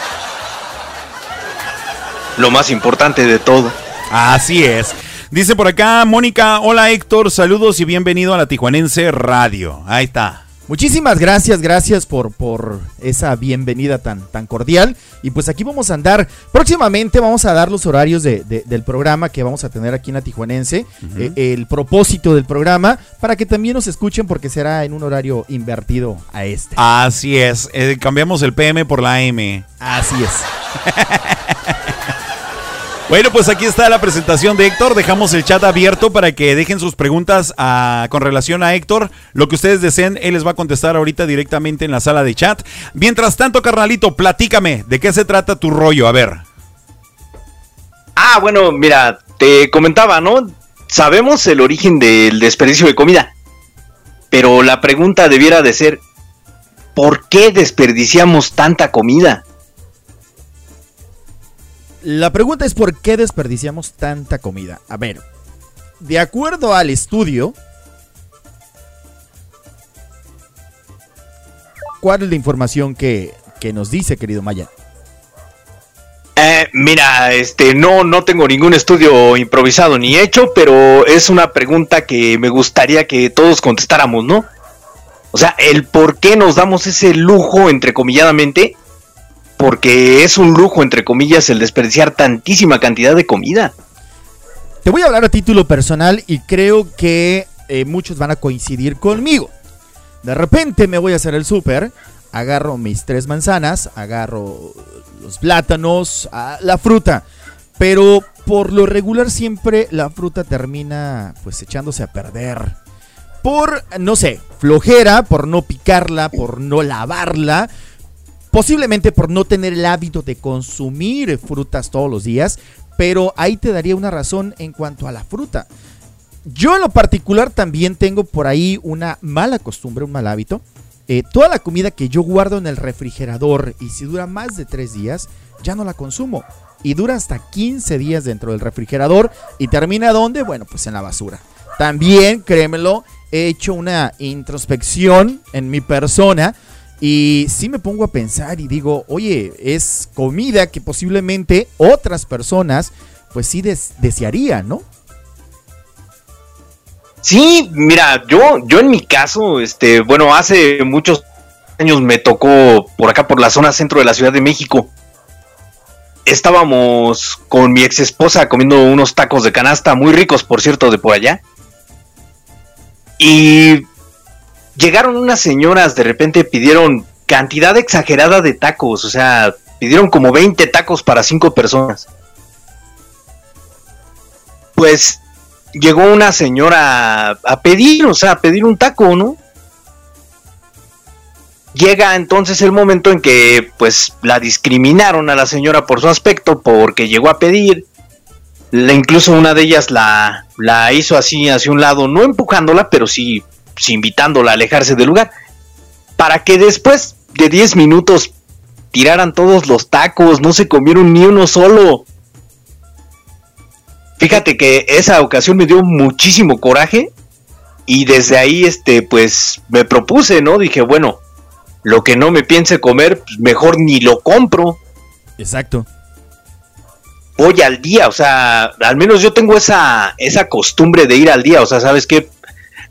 Lo más importante de todo. Así es. Dice por acá Mónica, hola Héctor, saludos y bienvenido a la Tijuanense Radio. Ahí está. Muchísimas gracias, gracias por, por esa bienvenida tan, tan cordial. Y pues aquí vamos a andar. Próximamente vamos a dar los horarios de- de- del programa que vamos a tener aquí en la Tijuanense. Eh, el propósito del programa para que también nos escuchen porque será en un horario invertido a este. Así es. eh, cambiamos el PM por la M. Así es. Bueno, pues aquí está la presentación de Héctor. Dejamos el chat abierto para que dejen sus preguntas ah, con relación a Héctor. Lo que ustedes deseen, él les va a contestar ahorita directamente en la sala de chat. Mientras tanto, carnalito, platícame, ¿de qué se trata tu rollo? A ver. Ah, bueno, mira, te comentaba, ¿no? Sabemos el origen del desperdicio de comida. Pero la pregunta debiera de ser, ¿por qué desperdiciamos tanta comida? La pregunta es por qué desperdiciamos tanta comida. A ver, de acuerdo al estudio, ¿cuál es la información que, que nos dice, querido Maya? Eh, mira, este, no, no tengo ningún estudio improvisado ni hecho, pero es una pregunta que me gustaría que todos contestáramos, ¿no? O sea, el por qué nos damos ese lujo, entrecomilladamente, porque es un lujo, entre comillas, el desperdiciar tantísima cantidad de comida. Te voy a hablar a título personal y creo que eh, muchos van a coincidir conmigo. De repente me voy a hacer el súper, agarro mis tres manzanas, agarro los plátanos, la fruta, pero por lo regular siempre la fruta termina pues echándose a perder. Por, no sé, flojera, por no picarla, por no lavarla, posiblemente por no tener el hábito de consumir frutas todos los días, pero ahí te daría una razón en cuanto a la fruta. Yo en lo particular también tengo por ahí una mala costumbre, un mal hábito. Eh, toda la comida que yo guardo en el refrigerador y si dura más de tres días, ya no la consumo. Y dura hasta 15 días dentro del refrigerador y termina ¿dónde? Bueno, pues en la basura. También, créemelo, he hecho una introspección en mi persona y sí me pongo a pensar y digo, oye, es comida que posiblemente otras personas pues sí des- desearían, ¿no? Sí, mira, yo, yo en mi caso, este, bueno, hace muchos años me tocó por acá, por la zona centro de la Ciudad de México. Estábamos con mi ex esposa comiendo unos tacos de canasta, muy ricos, por cierto, de por allá. Y llegaron unas señoras, de repente pidieron cantidad exagerada de tacos, o sea, pidieron como 20 tacos para 5 personas. Pues llegó una señora a pedir, o sea, a pedir un taco, ¿no? Llega entonces el momento en que pues la discriminaron a la señora por su aspecto porque llegó a pedir. La- incluso una de ellas la, la hizo así hacia un lado, no empujándola, pero sí, sí invitándola a alejarse del lugar. Para que después de 10 minutos tiraran todos los tacos, no se comieron ni uno solo. Fíjate que esa ocasión me dio muchísimo coraje y desde ahí este pues me propuse, ¿no? Dije, bueno, lo que no me piense comer, pues, mejor ni lo compro. Exacto. Voy al día, o sea, al menos yo tengo esa esa costumbre de ir al día, o sea, ¿sabes qué?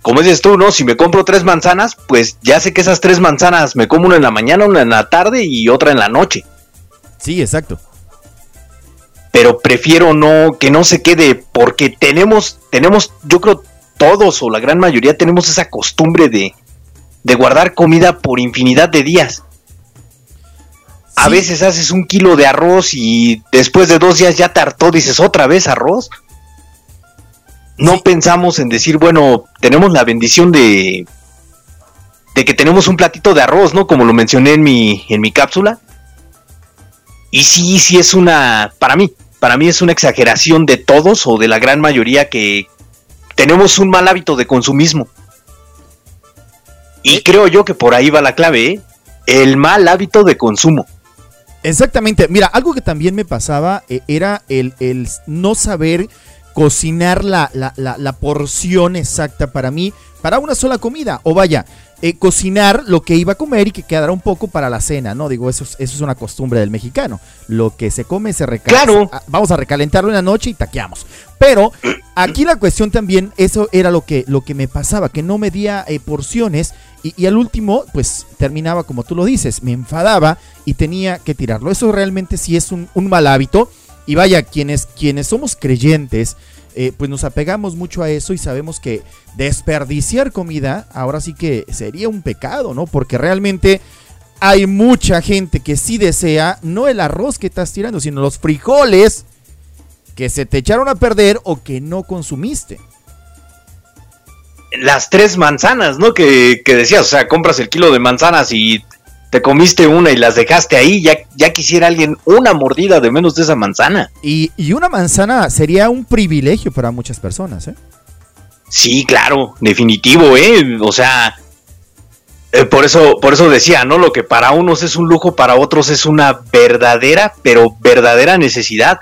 Como dices tú, ¿no? Si me compro tres manzanas, pues ya sé que esas tres manzanas me como una en la mañana, una en la tarde y otra en la noche. Sí, exacto. pero prefiero no que no se quede porque tenemos tenemos yo creo todos o la gran mayoría tenemos esa costumbre de de guardar comida por infinidad de días. A veces haces un kilo de arroz y después de dos días ya te hartó, dices otra vez arroz. No pensamos en decir, bueno, tenemos la bendición de de que tenemos un platito de arroz, ¿no? Como lo mencioné en mi en mi cápsula. Y sí, sí es una, para mí, para mí es una exageración de todos o de la gran mayoría que tenemos un mal hábito de consumismo. Y creo yo que por ahí va la clave, ¿eh? El mal hábito de consumo. Exactamente. Mira, algo que también me pasaba eh, era el, el no saber cocinar la, la- la- la porción exacta para mí, para una sola comida. O vaya, eh, cocinar lo que iba a comer y que quedara un poco para la cena, ¿no? Digo, eso es, eso es una costumbre del mexicano. Lo que se come se recalenta. Claro. Vamos a recalentarlo en la noche y taqueamos. Pero aquí la cuestión también, eso era lo que, lo que me pasaba, que no medía eh, porciones y, y al último, pues terminaba como tú lo dices, me enfadaba y tenía que tirarlo. Eso realmente sí es un, un mal hábito. Y vaya, quienes, quienes somos creyentes, eh, pues nos apegamos mucho a eso y sabemos que desperdiciar comida ahora sí que sería un pecado, ¿no? Porque realmente hay mucha gente que sí desea no el arroz que estás tirando, sino los frijoles que se te echaron a perder o que no consumiste. Las tres manzanas, ¿no? Que, que decías, o sea, compras el kilo de manzanas y te comiste una y las dejaste ahí, ya, ya quisiera alguien una mordida de menos de esa manzana. Y, y una manzana sería un privilegio para muchas personas, ¿eh? Sí, claro, definitivo, ¿eh? O sea, eh, por eso, por eso decía, ¿no? Lo que para unos es un lujo, para otros es una verdadera, pero verdadera necesidad.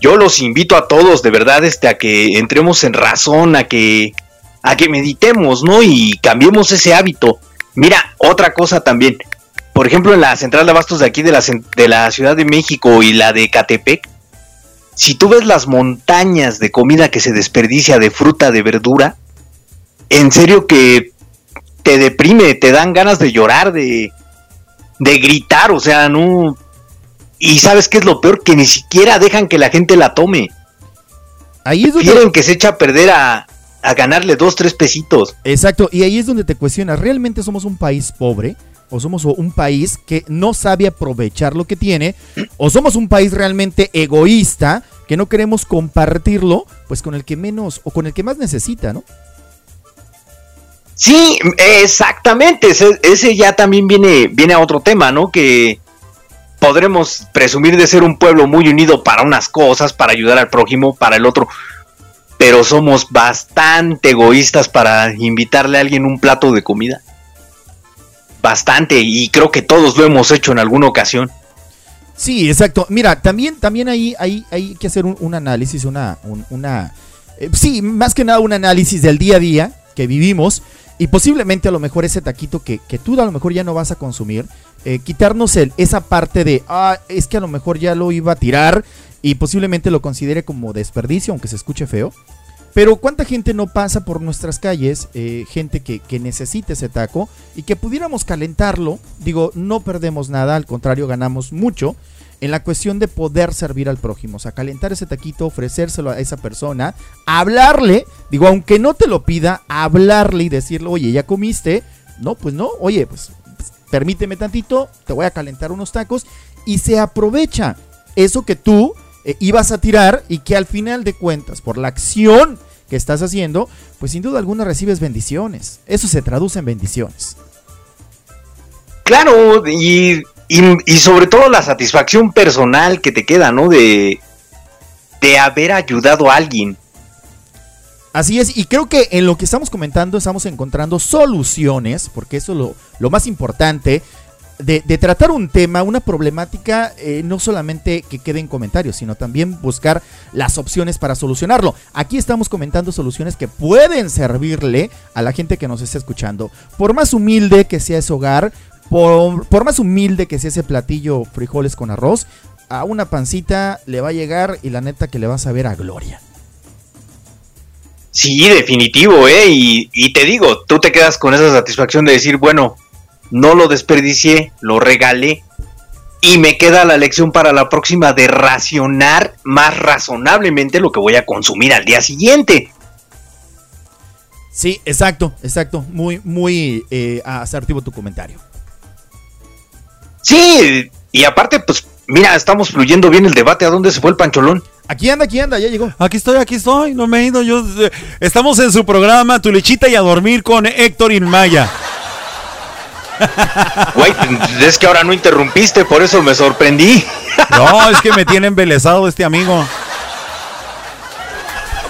Yo los invito a todos, de verdad, este, a que entremos en razón, a que, a que meditemos, ¿no? Y cambiemos ese hábito. Mira, otra cosa también. Por ejemplo, en la central de abastos de aquí de la, de la Ciudad de México y la de Catepec, si tú ves las montañas de comida que se desperdicia de fruta, de verdura, en serio que te deprime, te dan ganas de llorar, de, de gritar, o sea, no... Y sabes qué es lo peor, que ni siquiera dejan que la gente la tome. Ahí es donde- Quieren que se echa a perder a, a ganarle dos, tres pesitos. Exacto, y ahí es donde te cuestionas, ¿realmente somos un país pobre? ¿O somos un país que no sabe aprovechar lo que tiene? ¿O somos un país realmente egoísta que no queremos compartirlo pues con el que menos o con el que más necesita, ¿no? Sí, exactamente. Ese, ese ya también viene, viene a otro tema, ¿no? Que podremos presumir de ser un pueblo muy unido para unas cosas, para ayudar al prójimo, para el otro. Pero somos bastante egoístas para invitarle a alguien un plato de comida. Bastante, y creo que todos lo hemos hecho en alguna ocasión. Sí, exacto. Mira, también, también ahí, ahí hay que hacer un, análisis, una, un- una eh, sí, más que nada un análisis del día a día que vivimos y posiblemente a lo mejor ese taquito que, que tú a lo mejor ya no vas a consumir, eh, quitarnos el, esa parte de, ah, es que a lo mejor ya lo iba a tirar y posiblemente lo considere como desperdicio, aunque se escuche feo. Pero ¿cuánta gente no pasa por nuestras calles? eh, gente que, que necesita ese taco y que pudiéramos calentarlo. Digo, no perdemos nada, al contrario, ganamos mucho en la cuestión de poder servir al prójimo. O sea, calentar ese taquito, ofrecérselo a esa persona, hablarle, digo, aunque no te lo pida, hablarle y decirle, oye, ¿ya comiste? No, pues no, oye, pues permíteme tantito, te voy a calentar unos tacos y se aprovecha eso que tú eh, ibas a tirar y que al final de cuentas, por la acción que estás haciendo, pues sin duda alguna recibes bendiciones. Eso se traduce en bendiciones. Claro, y, y, y sobre todo la satisfacción personal que te queda, ¿no? De, de haber ayudado a alguien. Así es, y creo que en lo que estamos comentando estamos encontrando soluciones, porque eso es lo, lo más importante, de, tratar un tema, una problemática, eh, no solamente que quede en comentarios, sino también buscar las opciones para solucionarlo. Aquí estamos comentando soluciones que pueden servirle a la gente que nos está escuchando. Por más humilde que sea ese hogar, por, por más humilde que sea ese platillo frijoles con arroz, a una pancita le va a llegar y la neta que le va a saber a gloria. Sí, definitivo, ¿eh? Y te digo, tú te quedas con esa satisfacción de decir, bueno, no lo desperdicié, lo regalé. Y me queda la lección para la próxima de racionar más razonablemente lo que voy a consumir al día siguiente. Sí, exacto, exacto. Muy, muy eh, asertivo tu comentario. Sí, y aparte, pues, mira, estamos fluyendo bien el debate. ¿A dónde se fue el pancholón? Aquí anda, aquí anda, ya llegó. Aquí estoy, aquí estoy, no me he ido. Yo, eh, estamos en su programa Tu lechita y a dormir con Héctor Inmaya. Güey, es que ahora no interrumpiste, por eso me sorprendí. No, es que me tiene embelesado este amigo.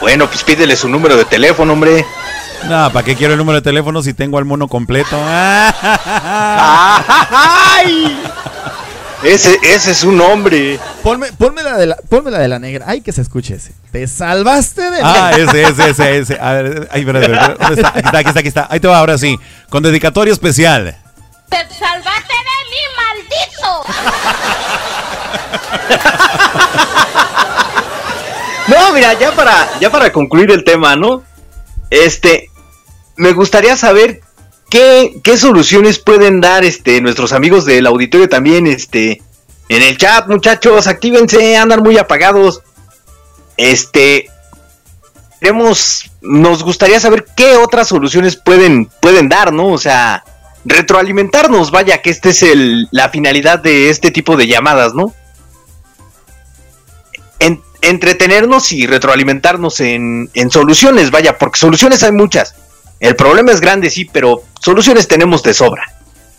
Bueno, pues pídele su número de teléfono, hombre. No, ¿para qué quiero el número de teléfono si tengo al mono completo? ¡Ay! Ese, ese es un hombre. Ponme, ponme, la de la, ponme la de la negra. Ay, que se escuche ese. Te salvaste de Ah, ese, ese, ese, ese. A ver, ay, espera, espera, ¿dónde está? Aquí está, aquí está, aquí está. Ahí te va, ahora sí. Con dedicatoria especial. ¡Te de mí, maldito! No, mira, ya para, ya para concluir el tema, ¿no? Este, me gustaría saber qué, qué soluciones pueden dar este, nuestros amigos del auditorio también, este, en el chat, muchachos, actívense, andan muy apagados. Este, queremos, nos gustaría saber qué otras soluciones pueden, pueden dar, ¿no? O sea, retroalimentarnos, vaya, que esta es el, la finalidad de este tipo de llamadas, ¿no? En- entretenernos y retroalimentarnos en, en soluciones, vaya, porque soluciones hay muchas. El problema es grande, sí, pero soluciones tenemos de sobra.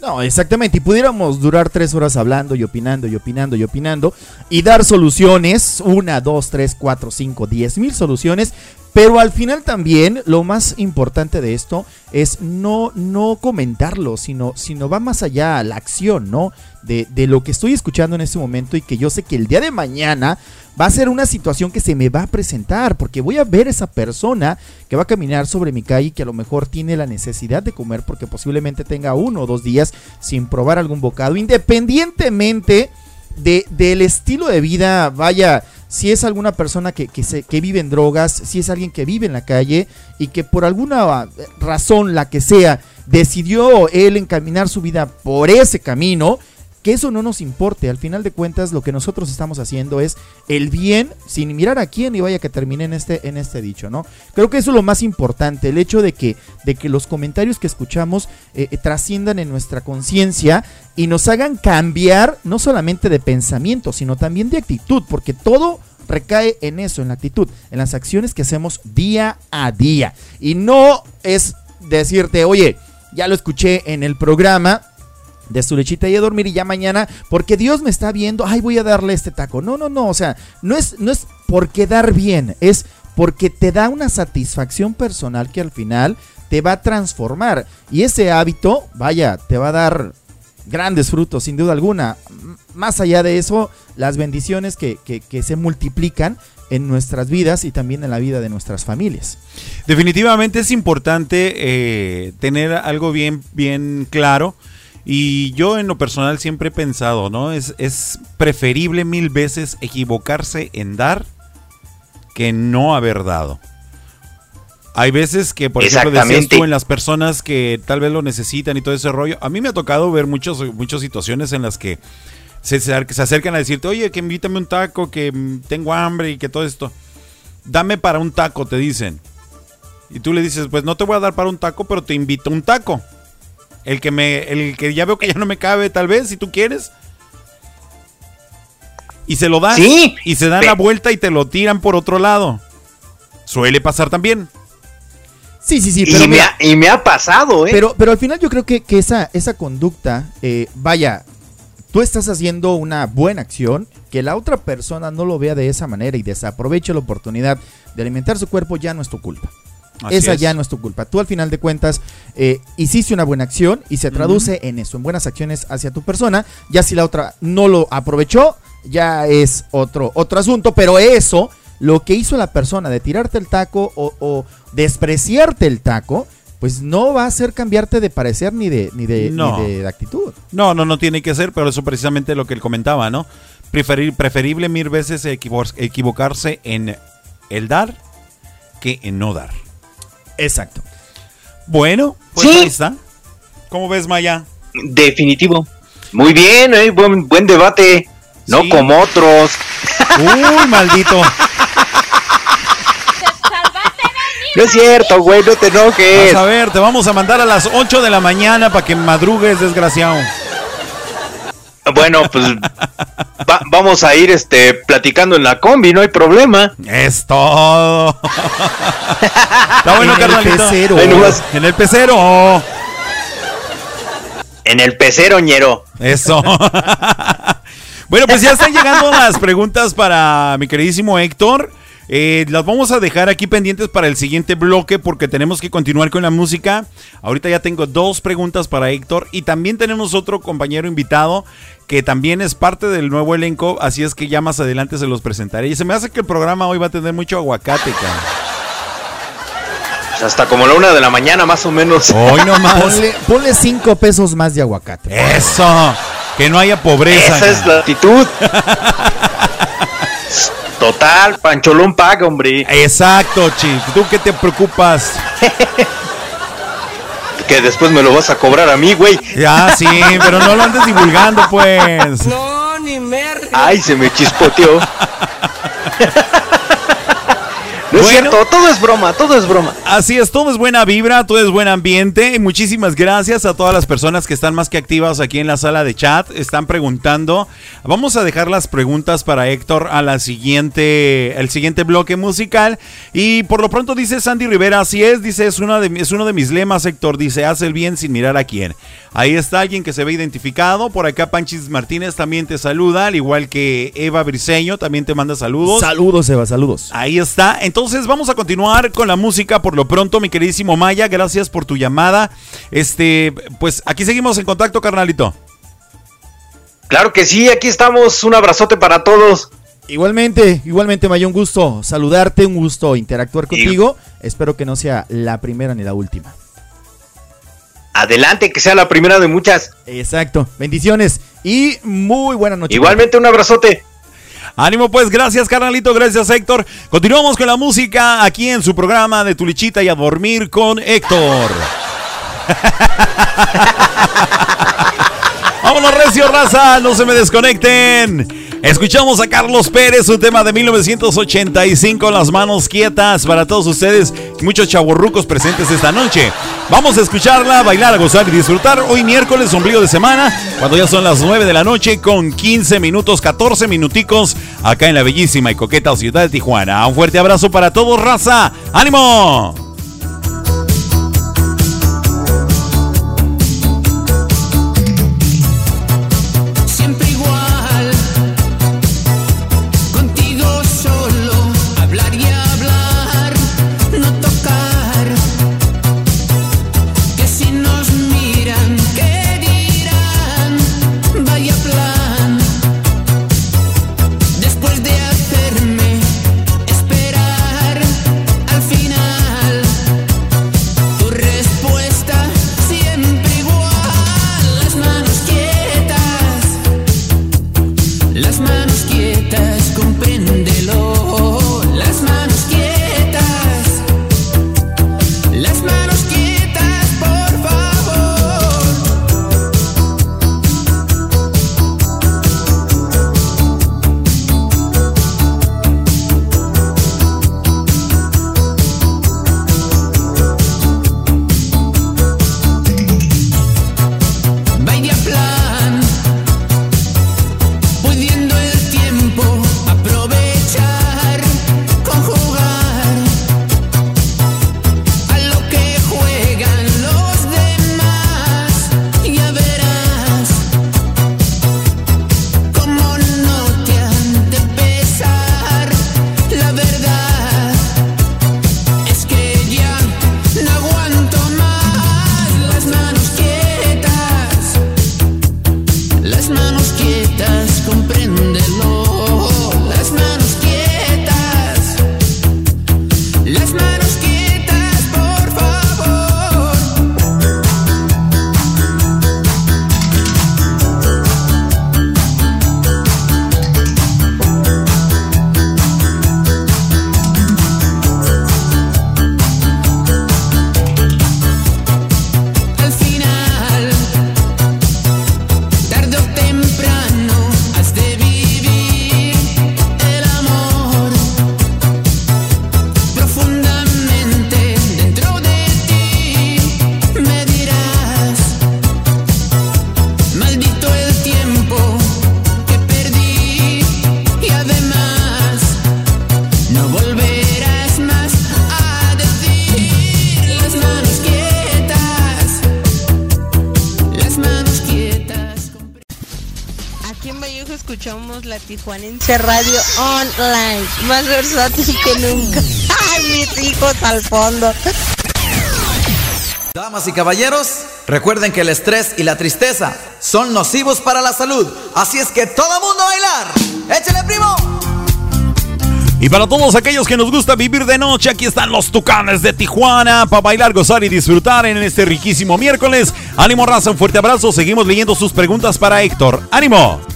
No, exactamente. Y pudiéramos durar tres horas hablando y opinando y opinando y opinando y dar soluciones, una, dos, tres, cuatro, cinco, diez mil soluciones. Pero al final también lo más importante de esto es no, no comentarlo, sino, sino va más allá a la acción, ¿no? De, de lo que estoy escuchando en este momento y que yo sé que el día de mañana va a ser una situación que se me va a presentar, porque voy a ver esa persona que va a caminar sobre mi calle y que a lo mejor tiene la necesidad de comer porque posiblemente tenga uno o dos días sin probar algún bocado, independientemente de, del estilo de vida, vaya, si es alguna persona que, que, se, que vive en drogas, si es alguien que vive en la calle y que por alguna razón, la que sea, decidió él encaminar su vida por ese camino, que eso no nos importe. Al final de cuentas, lo que nosotros estamos haciendo es el bien sin mirar a quién y vaya que termine en este, en este dicho, ¿no? Creo que eso es lo más importante, el hecho de que, de que los comentarios que escuchamos eh, eh, trasciendan en nuestra conciencia y nos hagan cambiar no solamente de pensamiento, sino también de actitud, porque todo recae en eso, en la actitud, en las acciones que hacemos día a día. Y no es decirte, oye, ya lo escuché en el programa, de su lechita y a dormir y ya mañana, porque Dios me está viendo, ay, voy a darle este taco. No, no, no, o sea, no es, no es por quedar bien, es porque te da una satisfacción personal que al final te va a transformar. Y ese hábito, vaya, te va a dar grandes frutos, sin duda alguna. Más allá de eso, las bendiciones que, que- que se multiplican en nuestras vidas y también en la vida de nuestras familias. Definitivamente es importante eh, tener algo bien, bien claro. Y yo en lo personal siempre he pensado, ¿no? Es, es preferible mil veces equivocarse en dar que no haber dado. Hay veces que, por ejemplo, decías tú en las personas que tal vez lo necesitan y todo ese rollo. A mí me ha tocado ver muchos, muchas situaciones en las que se, se acer- se acercan a decirte, oye, que invítame un taco, que tengo hambre y que todo esto. Dame para un taco, te dicen. Y tú le dices, pues no te voy a dar para un taco, pero te invito a un taco. El que me, el que ya veo que ya no me cabe, tal vez, si tú quieres. Y se lo dan. Sí. Y se dan la vuelta y te lo tiran por otro lado. Suele pasar también. Sí, sí, sí, y, pero me mira, ha, y me ha pasado, ¿eh? Pero, pero al final yo creo que, que esa, esa conducta, eh, vaya, tú estás haciendo una buena acción, que la otra persona no lo vea de esa manera y desaproveche la oportunidad de alimentar su cuerpo, ya no es tu culpa. Así esa es. ya no es tu culpa. Tú al final de cuentas eh, hiciste una buena acción y se traduce en eso, en buenas acciones hacia tu persona. Ya si la otra no lo aprovechó, ya es otro, otro asunto, pero eso, lo que hizo la persona de tirarte el taco o, o despreciarte el taco, pues no va a hacer cambiarte de parecer ni de, ni de, No. ni de actitud. No, no, no tiene que ser, pero eso precisamente lo que él comentaba, ¿no? Preferir, preferible mil veces equivo- equivocarse en el dar que en no dar. Exacto. Bueno, pues Sí. ahí está. ¿Cómo ves, Maya? Definitivo. Muy bien, ¿eh? buen, buen debate. No Sí. como otros. Uy, maldito. No es cierto, güey, no te enojes. Vas a ver, te vamos a mandar a las 8 de la mañana para que madrugues, desgraciado. Bueno, pues va- vamos a ir este platicando en la combi, no hay problema. Es todo. Está bueno, En el pecero. En el pecero. En el pecero, ñero. Eso. bueno, pues ya están llegando las preguntas para mi queridísimo Héctor. Eh, las vamos a dejar aquí pendientes para el siguiente bloque porque tenemos que continuar con la música. Ahorita ya tengo dos preguntas para Héctor y también tenemos otro compañero invitado que también es parte del nuevo elenco, así es que ya más adelante se los presentaré. Y se me hace que el programa hoy va a tener mucho aguacate, cara. Pues hasta como la una de la mañana, más o menos. Hoy nomás. Ponle, ponle cinco pesos más de aguacate. Eso. Que no haya pobreza. Esa es la actitud. Total, Pancholón paga, hombre. Exacto, Chip. ¿Tú qué te preocupas? Que después me lo vas a cobrar a mí, güey. Ya, sí, pero no lo andes divulgando, pues. No, ni mer. Ay, se me chispoteó. No es Bueno. cierto, todo es broma, todo es broma. Así es, todo es buena vibra, todo es buen ambiente. Y muchísimas gracias a todas las personas que están más que activas aquí en la sala de chat. Están preguntando. Vamos a dejar las preguntas para Héctor a la siguiente, el siguiente bloque musical. Y por lo pronto dice Sandy Rivera, así es, dice, es, una de, es uno de mis lemas, Héctor. Dice, haz el bien sin mirar a quién. Ahí está alguien que se ve identificado. Por acá Panchis Martínez también te saluda, al igual que Eva Briseño también te manda saludos. Saludos, Eva, saludos. Ahí está. Entonces vamos a continuar con la música por lo pronto, mi queridísimo Maya. Gracias por tu llamada. Este, pues aquí seguimos en contacto, carnalito. Claro que sí, aquí estamos. Un abrazote para todos. Igualmente, igualmente, Maya, un gusto saludarte, un gusto interactuar contigo. Espero que no sea la primera ni la última. Adelante, que sea la primera de muchas. Exacto. Bendiciones y muy buena noche. Igualmente, un abrazote. Ánimo pues, gracias carnalito, gracias Héctor. Continuamos con la música aquí en su programa de Tulichita y a dormir con Héctor. Vámonos recio raza, no se me desconecten. Escuchamos a Carlos Pérez, un tema de 1985, Las manos quietas para todos ustedes, muchos chavorrucos presentes esta noche. Vamos a escucharla, bailar, gozar y disfrutar hoy miércoles, ombligo de semana, cuando ya son las 9 de la noche con 15 minutos, 14 minuticos, acá en la bellísima y coqueta ciudad de Tijuana. Un fuerte abrazo para todos, raza. ¡Ánimo! Tijuanense Radio Online, más versátil que nunca. ¡Ay, mis hijos al fondo! Damas y caballeros, recuerden que el estrés y la tristeza son nocivos para la salud. Así es que todo mundo a bailar. ¡Échale, primo! Y para todos aquellos que nos gusta vivir de noche, aquí están los tucanes de Tijuana para bailar, gozar y disfrutar en este riquísimo miércoles. Ánimo, raza, un fuerte abrazo. Seguimos leyendo sus preguntas para Héctor. ¡Ánimo!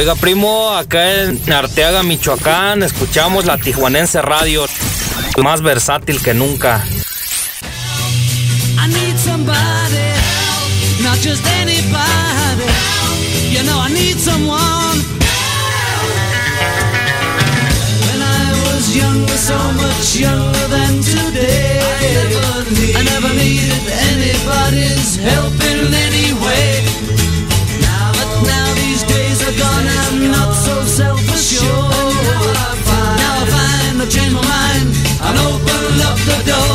Oiga, primo, acá en Arteaga, Michoacán, escuchamos la Tijuanense Radio, más versátil que nunca. I I never needed anybody's help change my mind. I'll open up the door.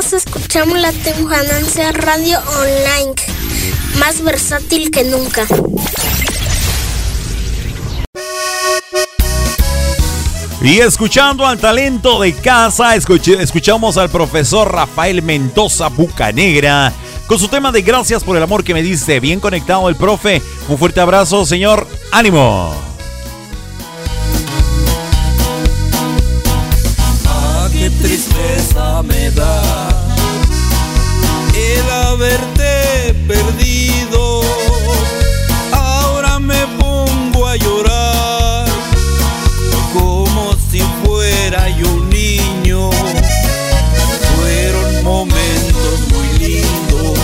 Taurinos escuchamos la Tijuanense Radio Online, más versátil que nunca. Y escuchando al talento de casa, escuch- escuchamos al profesor Rafael Mendoza Bucanegra con su tema de gracias por el amor que me diste. Bien conectado el profe. Un fuerte abrazo, señor. ánimo. Ah, qué tristeza me da haberte perdido. Ahora me pongo a llorar como si fuera yo un niño. Fueron momentos muy lindos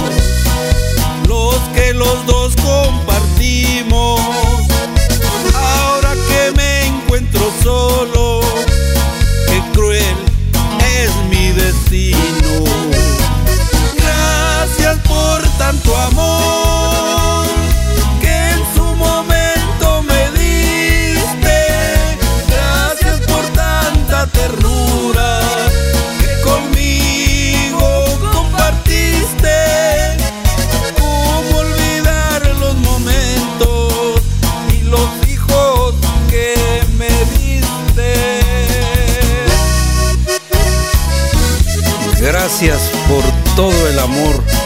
los que los dos compartimos. Ahora que me encuentro solo, qué cruel es mi destino. Tanto amor que en su momento me diste. Gracias por tanta ternura que conmigo compartiste. ¿Cómo olvidar los momentos y los hijos que me diste? Gracias por todo el amor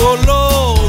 Tiempo lo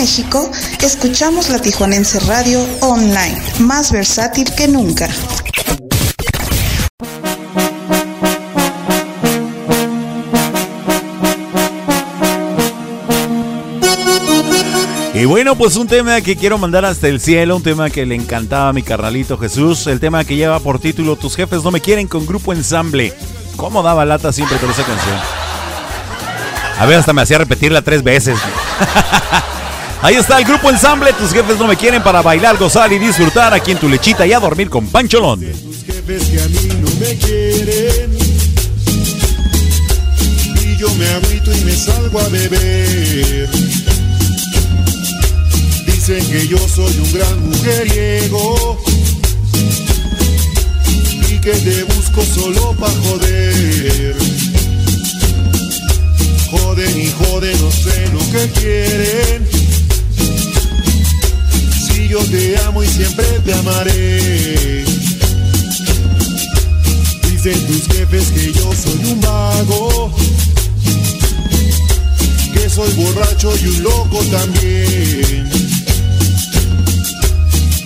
México, escuchamos la Tijuanense Radio Online, más versátil que nunca. Y bueno, pues un tema que quiero mandar hasta el cielo, un tema que le encantaba a mi carnalito Jesús, el tema que lleva por título Tus jefes no me quieren con grupo ensamble. ¿Cómo daba lata siempre con esa canción? A ver, hasta me hacía repetirla tres veces. Ahí está el grupo ensamble, tus jefes no me quieren para bailar, gozar y disfrutar aquí en tu lechita y a dormir con Pancholón. jefes que a mí no me quieren. Y yo me agüito y me salgo a beber. Dicen que yo soy un gran mujeriego. Y que te busco solo pa' joder. Joden y joden, no sé lo que quieren. Yo te amo y siempre te amaré. Dicen tus jefes que yo soy un vago, que soy borracho y un loco también.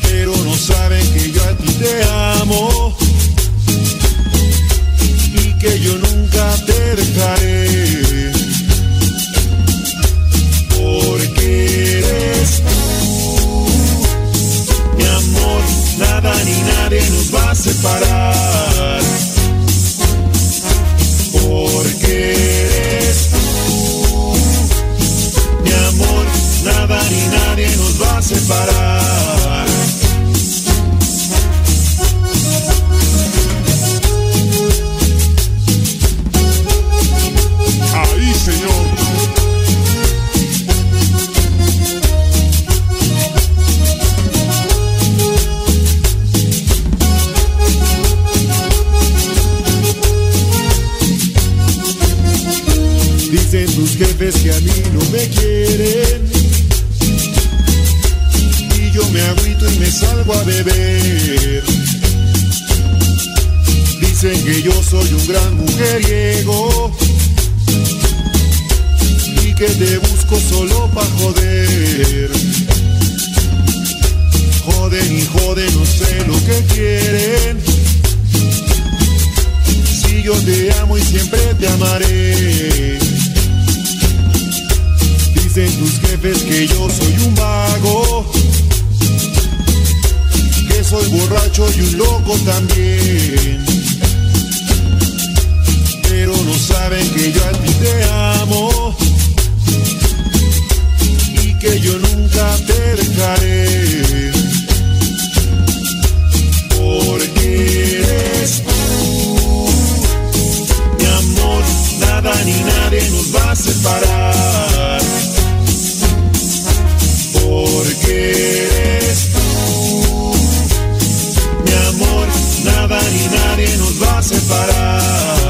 Pero no saben que yo a ti te amo y que yo nunca te dejaré. Nada ni nadie nos va a separar. Porque eres tú, mi amor, nada ni nadie nos va a separar. Gran mujeriego. Y que te busco solo pa' joder. Joden y joden, no sé lo que quieren. Si yo te amo y siempre te amaré. Dicen tus jefes que yo soy un vago, que soy borracho y un loco también. Saben que yo a ti te amo y que yo nunca te dejaré. Porque eres tú, mi amor, nada ni nadie nos va a separar. Porque eres tú, mi amor, nada ni nadie nos va a separar.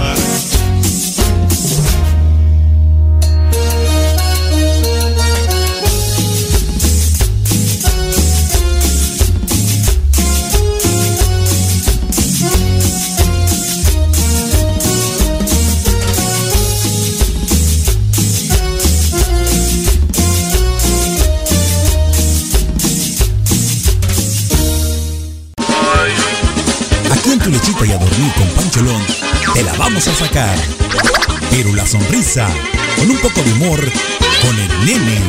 Pero la sonrisa, con un poco de humor, con el nene.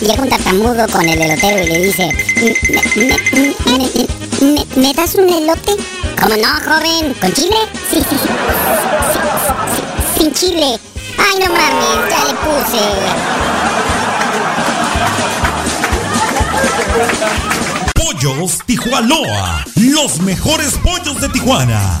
Llega un tartamudo con el elotero y le dice, ¿me, me- me- me- me- das un elote? ¿Cómo no, joven? ¿Con chile? Sí, sí, sí. Sí, sí, Sin chile. Ay, no mames, ya le puse. Pollos Tijuanoa, los mejores pollos de Tijuana.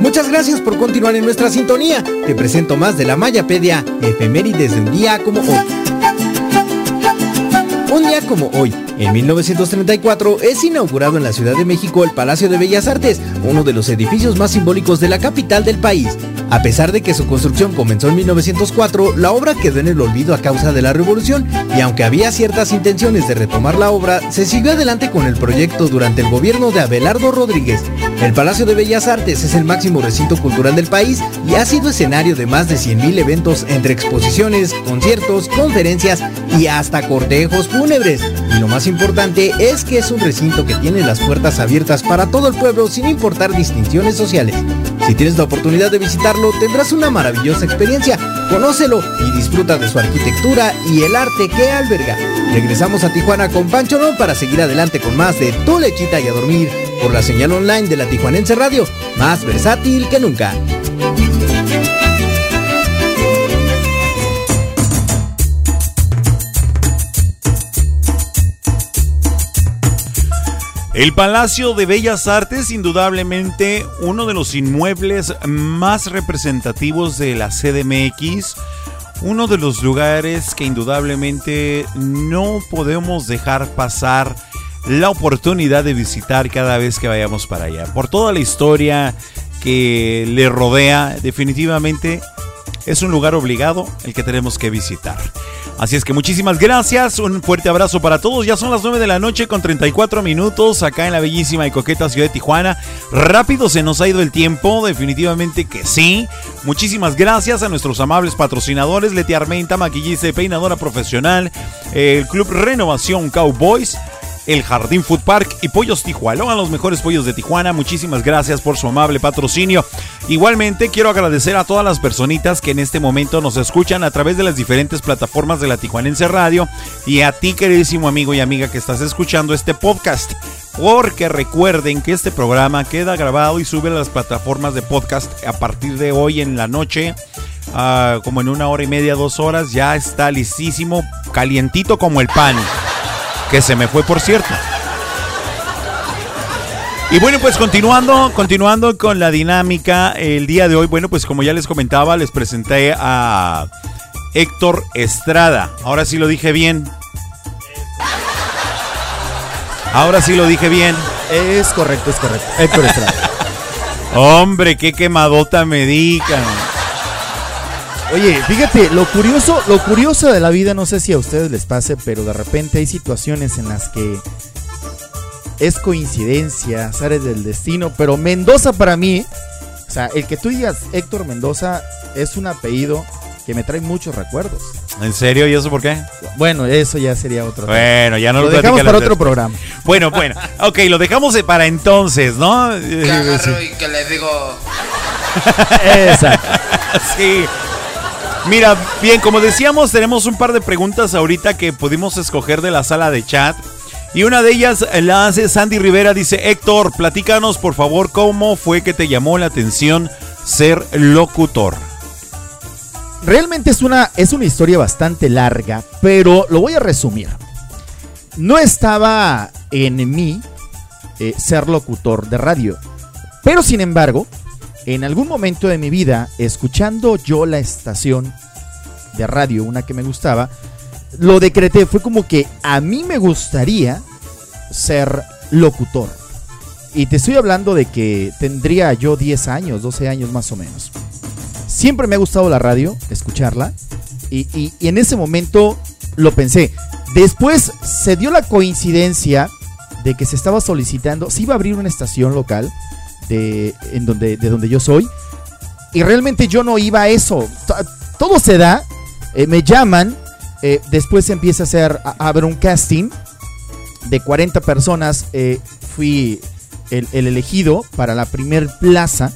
Muchas gracias por continuar en nuestra sintonía. Te presento más de la Mayapedia, efemérides de un día como hoy. Un día como hoy, en 1934, es inaugurado en la Ciudad de México el Palacio de Bellas Artes, uno de los edificios más simbólicos de la capital del país. A pesar de que su construcción comenzó en 1904, la obra quedó en el olvido a causa de la revolución y aunque había ciertas intenciones de retomar la obra, se siguió adelante con el proyecto durante el gobierno de Abelardo Rodríguez. El Palacio de Bellas Artes es el máximo recinto cultural del país y ha sido escenario de más de 100.000 eventos entre exposiciones, conciertos, conferencias y hasta cortejos fúnebres. Y lo más importante es que es un recinto que tiene las puertas abiertas para todo el pueblo sin importar distinciones sociales. Si tienes la oportunidad de visitarlo, tendrás una maravillosa experiencia. Conócelo y disfruta de su arquitectura y el arte que alberga. Regresamos a Tijuana con Pancho No para seguir adelante con más de Tu Lechita y a Dormir por la señal online de la Tijuanense Radio, más versátil que nunca. El Palacio de Bellas Artes, indudablemente uno de los inmuebles más representativos de la CDMX, uno de los lugares que indudablemente no podemos dejar pasar la oportunidad de visitar cada vez que vayamos para allá. Por toda la historia que le rodea, definitivamente es un lugar obligado el que tenemos que visitar. Así es que muchísimas gracias, un fuerte abrazo para todos. Ya son las 9 de la noche con 34 minutos acá en la bellísima y coqueta ciudad de Tijuana. Rápido se nos ha ido el tiempo, definitivamente que sí. Muchísimas gracias a nuestros amables patrocinadores, Leti Armenta, maquillista y peinadora profesional, el Club Renovación Cowboys el Jardín Food Park y Pollos Tijuana, los mejores pollos de Tijuana. Muchísimas gracias por su amable patrocinio. Igualmente quiero agradecer a todas las personitas que en este momento nos escuchan a través de las diferentes plataformas de la Tijuanense Radio y a ti queridísimo amigo y amiga que estás escuchando este podcast. Porque recuerden que este programa queda grabado y sube a las plataformas de podcast a partir de hoy en la noche. ah, como en una hora y media, dos horas, ya está listísimo, calientito como el pan que se me fue por cierto. Y bueno, pues continuando, continuando con la dinámica, el día de hoy, bueno, pues como ya les comentaba, les presenté a Héctor Estrada. Ahora sí lo dije bien. Ahora sí lo dije bien. Es correcto, es correcto. Héctor Estrada. Hombre, qué quemadota me digan. Oye, fíjate, lo curioso, lo curioso de la vida, no sé si a ustedes les pase, pero de repente hay situaciones en las que es coincidencia, azares del destino, pero Mendoza para mí, o sea, el que tú digas Héctor Mendoza es un apellido que me trae muchos recuerdos. ¿En serio? ¿Y eso por qué? Bueno, eso ya sería otro tema. Bueno, ya no lo lo dejamos para otro programa. Bueno, bueno. Ok, lo dejamos de- para entonces, ¿no? Que agarro y que le digo. Exacto. Sí. Mira, bien, como decíamos, tenemos un par de preguntas ahorita que pudimos escoger de la sala de chat. Y una de ellas la hace Sandy Rivera. Dice, Héctor, platícanos por favor cómo fue que te llamó la atención ser locutor. Realmente es una, es una historia bastante larga, pero lo voy a resumir. No estaba en mí eh, ser locutor de radio, pero sin embargo, en algún momento de mi vida, escuchando yo la estación de radio, una que me gustaba, lo decreté, fue como que a mí me gustaría ser locutor. Y te estoy hablando de que tendría yo 10 años, 12 años más o menos. Siempre me ha gustado la radio, escucharla. Y, y- en ese momento lo pensé. Después se dio la coincidencia de que se estaba solicitando, se iba a abrir una estación local de, en donde, de donde yo soy. Y realmente yo no iba a eso. To- Todo se da, eh, me llaman, eh, después empieza a hacer, a, a un casting de 40 personas. eh, fui el, el elegido para la primer plaza,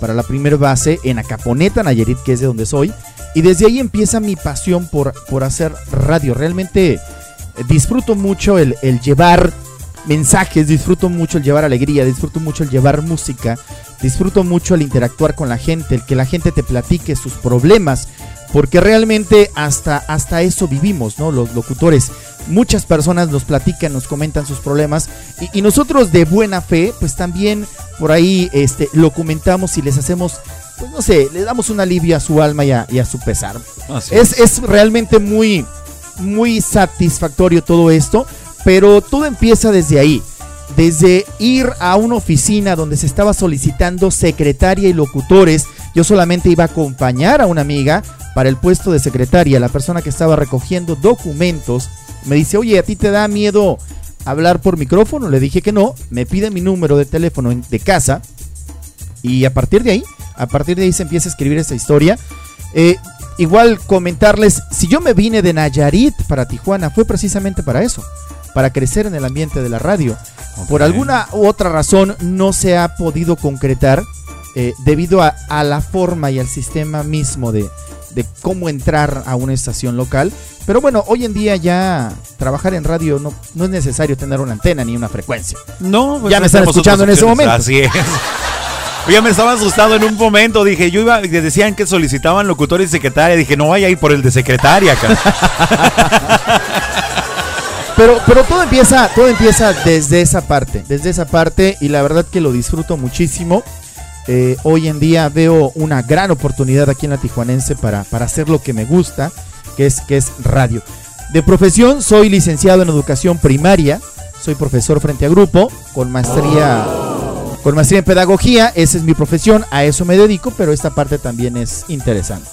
para la primer base en Acaponeta, Nayarit, que es de donde soy. Y desde ahí empieza mi pasión por, por hacer radio. Realmente eh, disfruto mucho el llevar mensajes, disfruto mucho el llevar alegría, disfruto mucho el llevar música, disfruto mucho el interactuar con la gente, el que la gente te platique sus problemas, porque realmente hasta, hasta eso vivimos, ¿no? Los locutores. Muchas personas nos platican, nos comentan sus problemas y, y nosotros de buena fe, pues también por ahí este, lo comentamos y les hacemos, pues no sé, le damos un alivio a su alma y a, y a su pesar. Así Es, es realmente muy, muy satisfactorio todo esto, pero todo empieza desde ahí. Desde ir a una oficina donde se estaba solicitando secretaria y locutores, yo solamente iba a acompañar a una amiga para el puesto de secretaria. La persona que estaba recogiendo documentos me dice, oye, ¿a ti te da miedo hablar por micrófono? Le dije que no, me pide mi número de teléfono de casa y a partir de ahí, a partir de ahí se empieza a escribir esta historia. Eh, igual comentarles, si yo me vine de Nayarit para Tijuana, fue precisamente para eso, para crecer en el ambiente de la radio. Por alguna u otra razón no se ha podido concretar eh, debido a, a la forma y al sistema mismo de, de cómo entrar a una estación local. Pero bueno, hoy en día ya trabajar en radio no, no es necesario tener una antena ni una frecuencia. No, pues ya me están escuchando en ese momento. Así es. Ya me estaba asustado en un momento, dije, yo iba, decían que solicitaban locutores y secretaria, dije, no vaya a ir por el de secretaria, cara. Pero, pero todo empieza, todo empieza desde esa parte, desde esa parte y la verdad que lo disfruto muchísimo. Eh, hoy en día veo una gran oportunidad aquí en la Tijuanense para, para hacer lo que me gusta, que es, que es radio. De profesión soy licenciado en educación primaria, soy profesor frente a grupo, con maestría, con maestría en pedagogía, esa es mi profesión, a eso me dedico, pero esta parte también es interesante.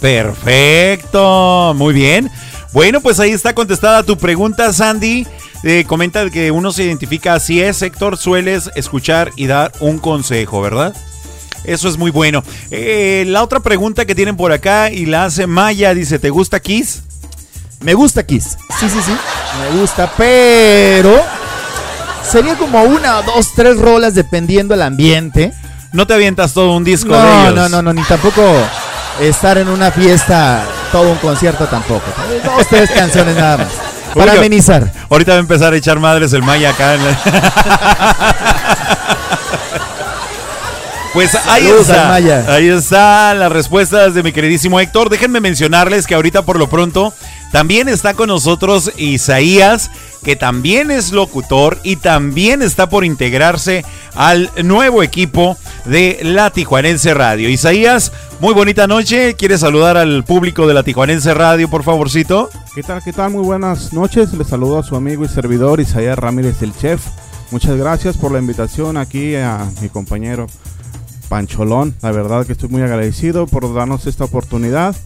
Perfecto, muy bien. Bueno, pues ahí está contestada tu pregunta, Sandy. Eh, comenta que uno se identifica así es, Héctor, sueles escuchar y dar un consejo, ¿verdad? Eso es muy bueno. Eh, la otra pregunta que tienen por acá y la hace Maya, dice, ¿te gusta Kiss? Me gusta Kiss. Sí, sí, sí. Me gusta, pero sería como una, dos, tres rolas dependiendo del ambiente. No te avientas todo un disco no, de ellos. No, no, no, ni tampoco estar en una fiesta, todo un concierto tampoco. Dos, tres canciones nada más. Para amenizar. Ahorita va a empezar a echar madres el Maya acá. en la- Pues ahí está. Ahí están las respuestas de mi queridísimo Héctor. Déjenme mencionarles que ahorita por lo pronto también está con nosotros Isaías, que también es locutor y también está por integrarse al nuevo equipo de la Tijuanense Radio. Isaías, muy bonita noche. ¿Quieres saludar al público de la Tijuanense Radio, por favorcito? ¿Qué tal? ¿Qué tal? Muy buenas noches. Les saludo a su amigo y servidor Isaías Ramírez, el chef. Muchas gracias por la invitación aquí a mi compañero Pancholón. La verdad que estoy muy agradecido por darnos esta oportunidad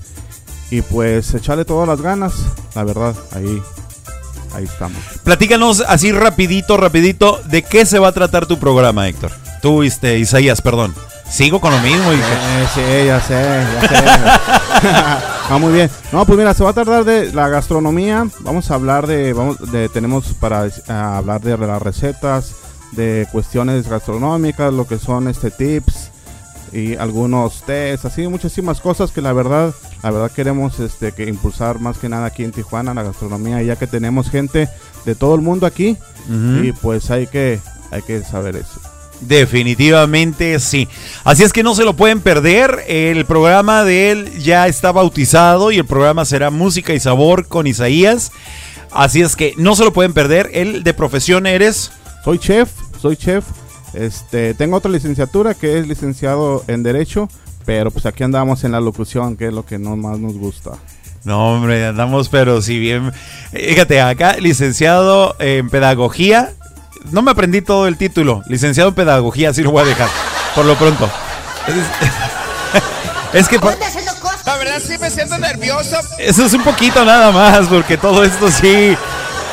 y pues echarle todas las ganas. La verdad, ahí, ahí estamos. Platícanos así rapidito, rapidito, ¿de qué se va a tratar tu programa, Héctor? Tú, este, Isaías, perdón. Sigo con lo mismo. Eh, sí, ya sé, ya sé. ah, muy bien. No, pues mira, se va a tratar de la gastronomía. Vamos a hablar de, vamos, de tenemos para eh, hablar de las recetas, de cuestiones gastronómicas, lo que son este tips y algunos tests, así muchísimas cosas que la verdad, la verdad queremos este que impulsar más que nada aquí en Tijuana la gastronomía, ya que tenemos gente de todo el mundo aquí Ujú. y pues hay que hay que saber eso. Definitivamente sí. Así es que no se lo pueden perder. El programa de él ya está bautizado y el programa será Música y Sabor con Isaías. Así es que no se lo pueden perder. Él de profesión eres. Soy chef, soy chef. Este, tengo otra licenciatura que es licenciado en Derecho, pero pues aquí andamos en la locución, que es lo que no más nos gusta. No, hombre, andamos, pero si bien. Fíjate, acá, licenciado en Pedagogía. No me aprendí todo el título. Licenciado en Pedagogía, así lo voy a dejar. Por lo pronto. Es, es que. La verdad sí me siento nervioso. Eso es un poquito nada más, porque todo esto sí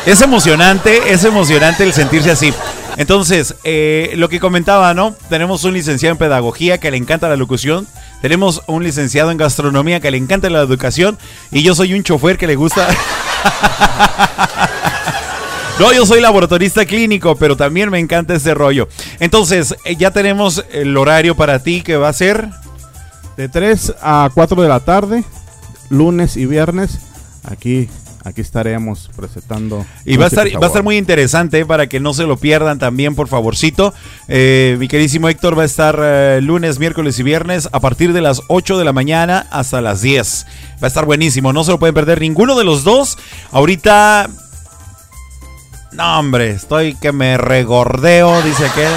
es emocionante, es emocionante el sentirse así. Entonces, eh, lo que comentaba, ¿no? Tenemos un licenciado en pedagogía que le encanta la locución, tenemos un licenciado en gastronomía que le encanta la educación y yo soy un chofer que le gusta... No, yo soy laboratorista clínico, pero también me encanta este rollo. Entonces, eh, ya tenemos el horario para ti que va a ser... De 3 a 4 de la tarde, lunes y viernes, aquí aquí estaremos presentando. Y va a, música estar, va a estar muy interesante eh, para que no se lo pierdan también, por favorcito. Eh, mi queridísimo Héctor va a estar eh, lunes, miércoles y viernes a partir de las 8 de la mañana hasta las 10. Va a estar buenísimo, no se lo pueden perder ninguno de los dos. Ahorita... No, hombre, estoy que me regordeo, dice aquel.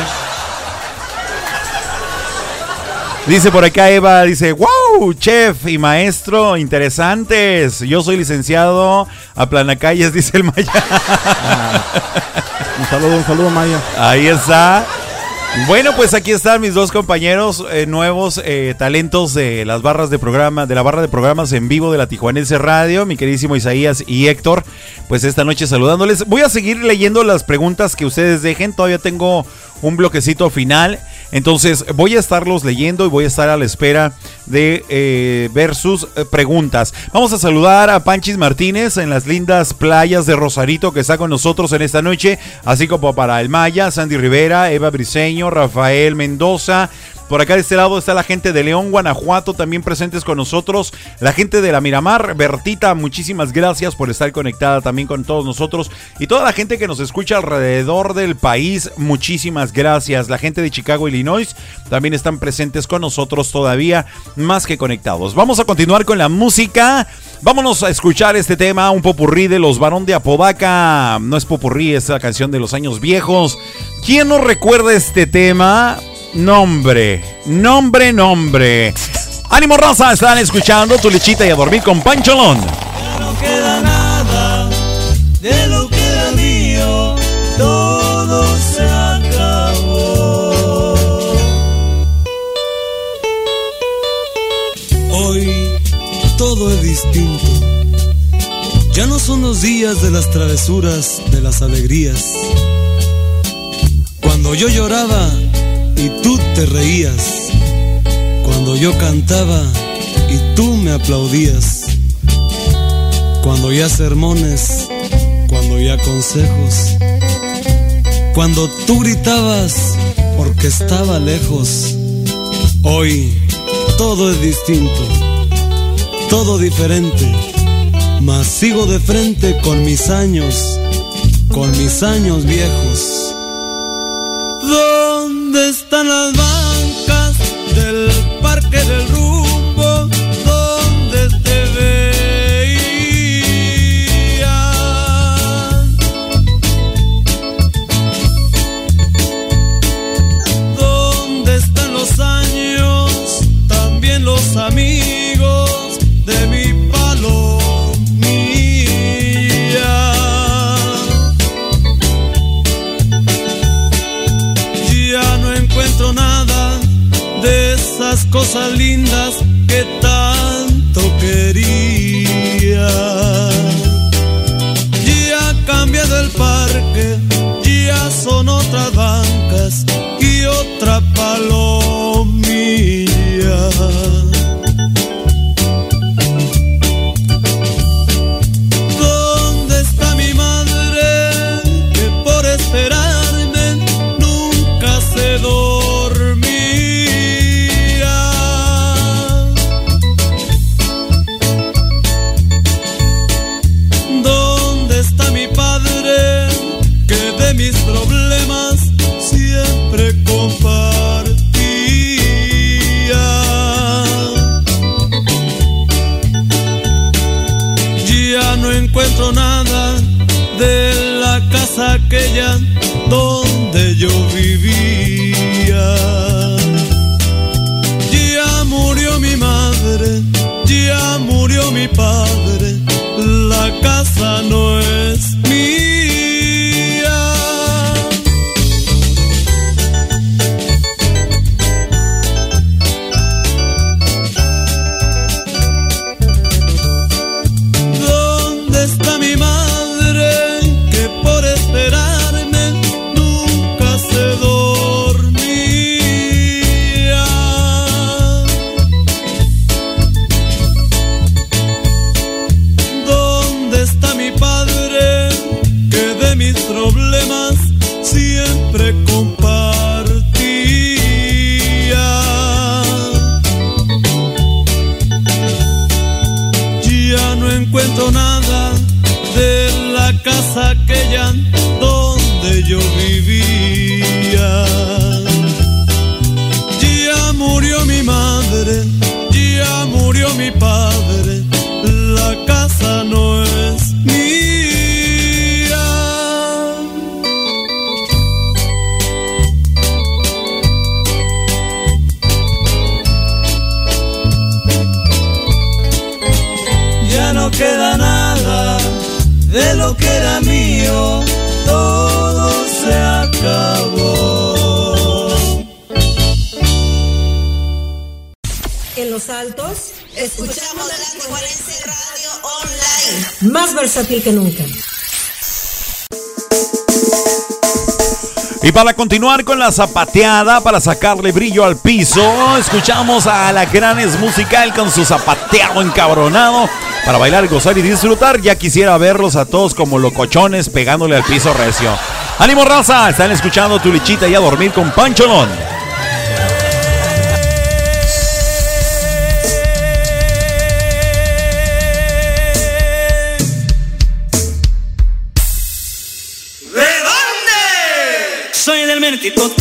Dice por acá Eva, dice, wow, chef y maestro, interesantes. Yo soy licenciado a Planacalles, dice el Maya. Un saludo, un saludo, Maya. Ahí está. Bueno, pues aquí están mis dos compañeros eh, nuevos eh, talentos de las barras de programa, de la barra de programas en vivo de la Tijuanense Radio, mi queridísimo Isaías y Héctor. Pues esta noche saludándoles. Voy a seguir leyendo las preguntas que ustedes dejen. Todavía tengo un bloquecito final. Entonces voy a estarlos leyendo y voy a estar a la espera de eh, ver sus eh, preguntas. Vamos a saludar a Panchis Martínez en las lindas playas de Rosarito que está con nosotros en esta noche, así como para el Maya, Sandy Rivera, Eva Briseño, Rafael Mendoza. Por acá de este lado está la gente de León, Guanajuato, también presentes con nosotros. La gente de la Miramar, Bertita, muchísimas gracias por estar conectada también con todos nosotros. Y toda la gente que nos escucha alrededor del país, muchísimas gracias. La gente de Chicago, Illinois, también están presentes con nosotros todavía, más que conectados. Vamos a continuar con la música. Vámonos a escuchar este tema, un popurrí de los Barón de Apodaca. No es popurrí, es la canción de los años viejos. ¿Quién no recuerda este tema? Nombre, nombre, nombre. Ánimo raza, están escuchando tu lechita y a dormir con Pancholón. No queda nada de lo que era mío, todo se acabó. Hoy todo es distinto. Ya no son los días de las travesuras, de las alegrías. Cuando yo lloraba y tú te reías. Cuando yo cantaba y tú me aplaudías. Cuando ya sermones, cuando ya consejos. Cuando tú gritabas porque estaba lejos. Hoy todo es distinto, todo diferente. Mas sigo de frente con mis años, con mis años viejos. ¿Dónde están las bancas del parque del rumbo? Cosas lindas que aquella Para continuar con la zapateada, para sacarle brillo al piso, escuchamos a la Alacranes Musical con su zapateado encabronado. Para bailar, gozar y disfrutar, ya quisiera verlos a todos como locochones pegándole al piso recio. Ánimo raza, están escuchando tu lichita y a dormir con Pancholón. que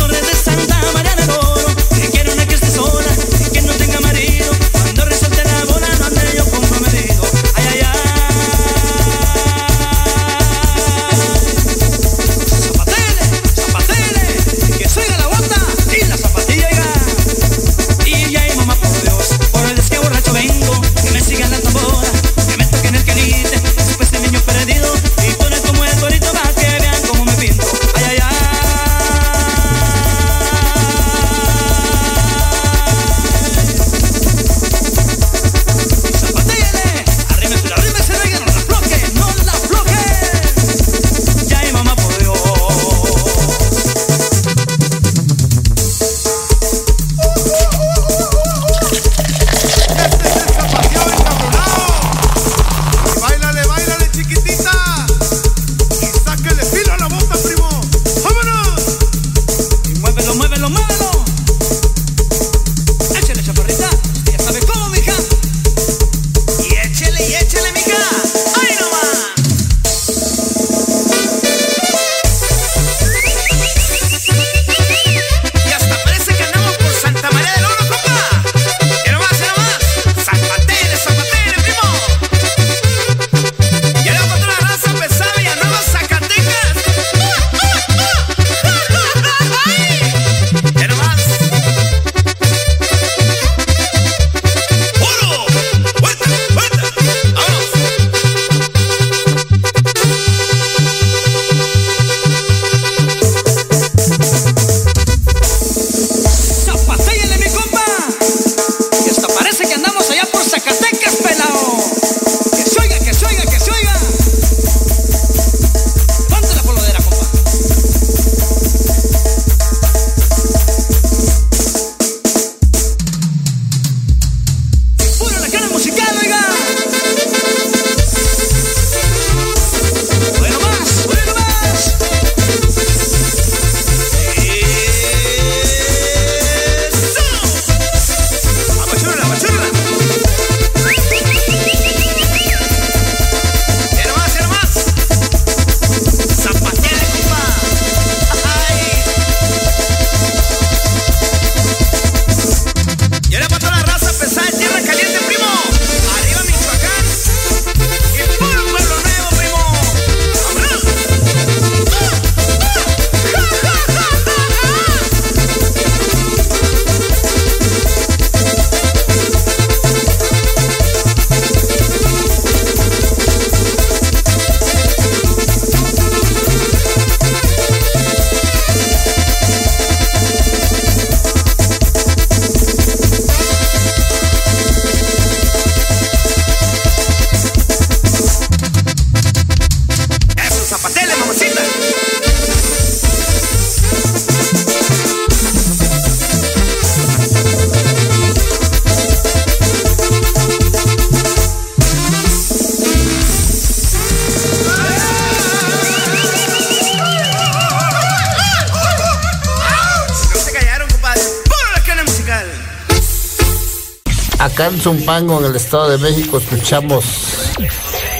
En el Estado de México, escuchamos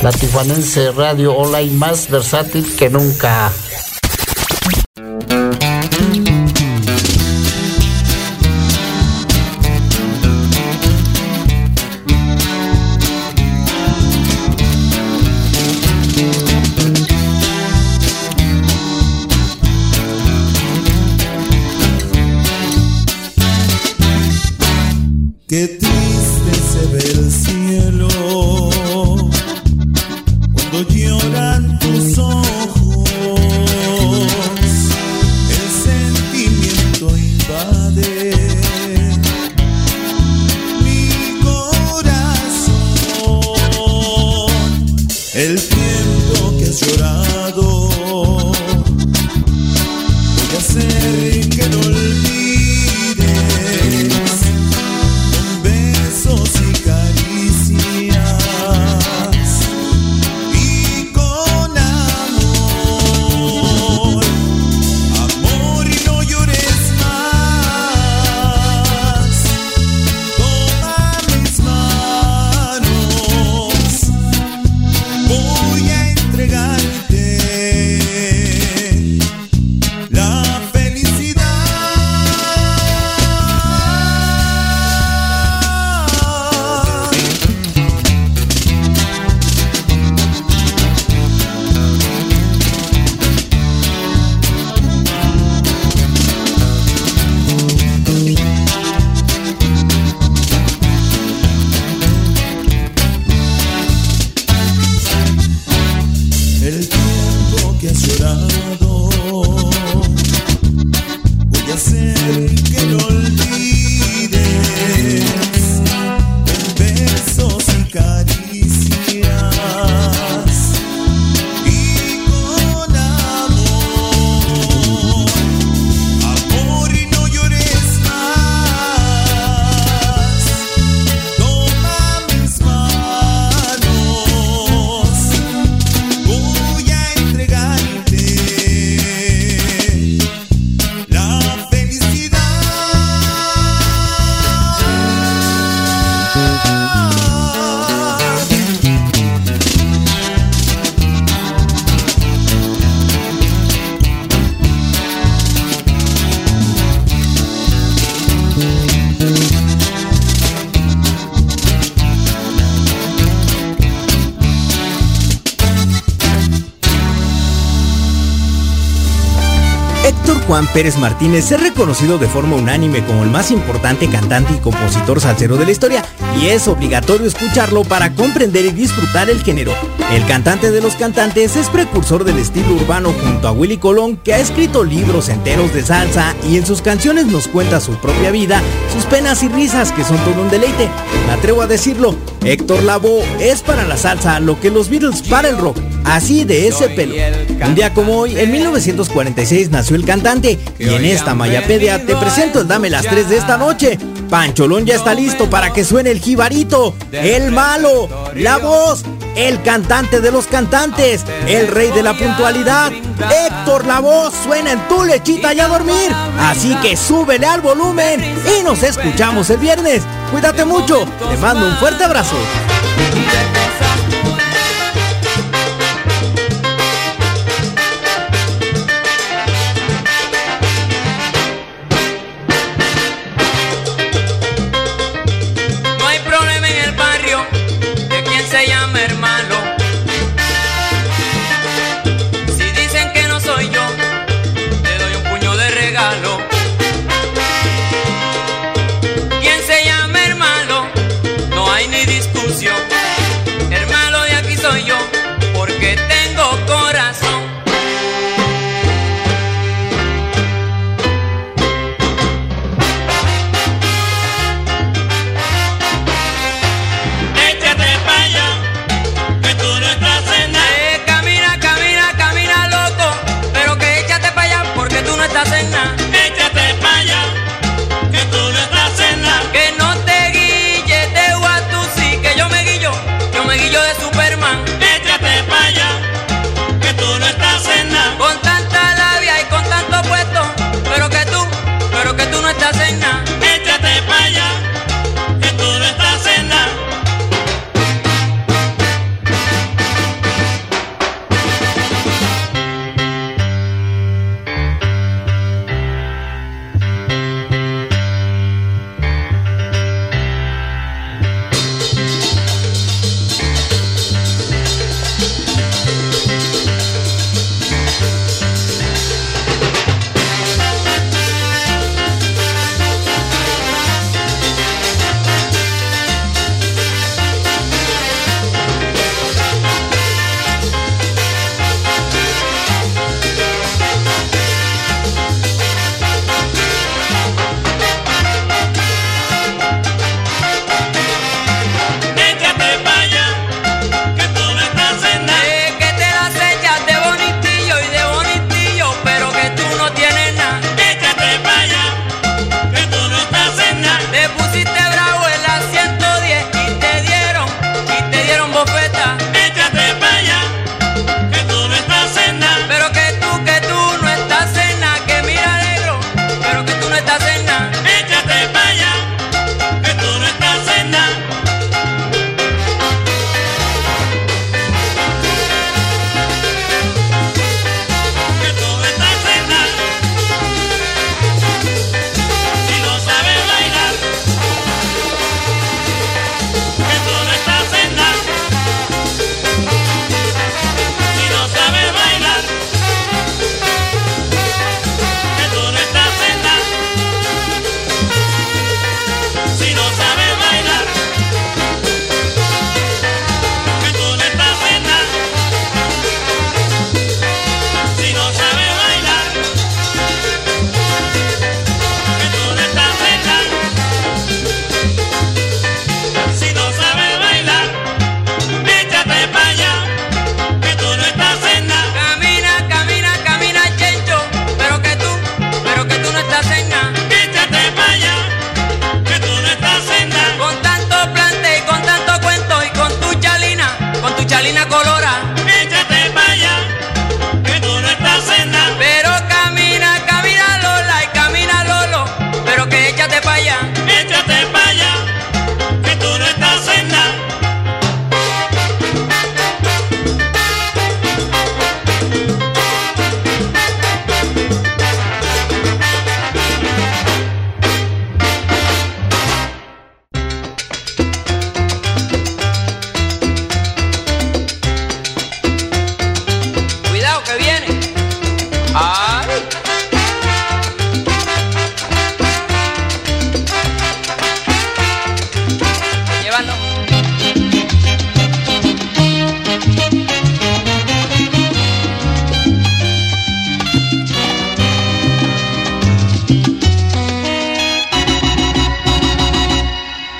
la tijuanense radio online más versátil que nunca. Pérez Martínez es reconocido de forma unánime como el más importante cantante y compositor salsero de la historia y es obligatorio escucharlo para comprender y disfrutar el género. El cantante de los cantantes es precursor del estilo urbano junto a Willy Colón que ha escrito libros enteros de salsa y en sus canciones nos cuenta su propia vida, sus penas y risas que son todo un deleite. Me atrevo a decirlo, Héctor Lavoe es para la salsa lo que los Beatles para el rock, así de ese pelo. Un día como hoy, en 1946 nació el cantante y en esta Mayapedia te presento el Dame las 3 de esta noche. Pancholón ya está listo para que suene el jibarito, el malo, la voz, el cantante de los cantantes, el rey de la puntualidad. Héctor la voz suena en tu lechita y a dormir. Así que súbele al volumen y nos escuchamos el viernes. Cuídate mucho, te mando un fuerte abrazo.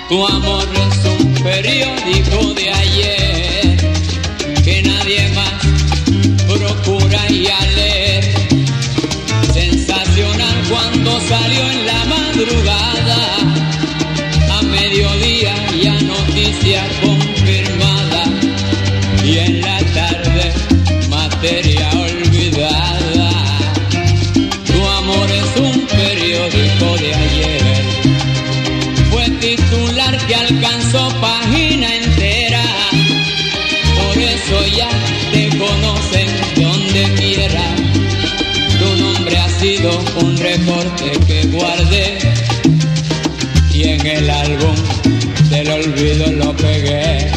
Tu amor es un periódico de ayer. olvido no pegué.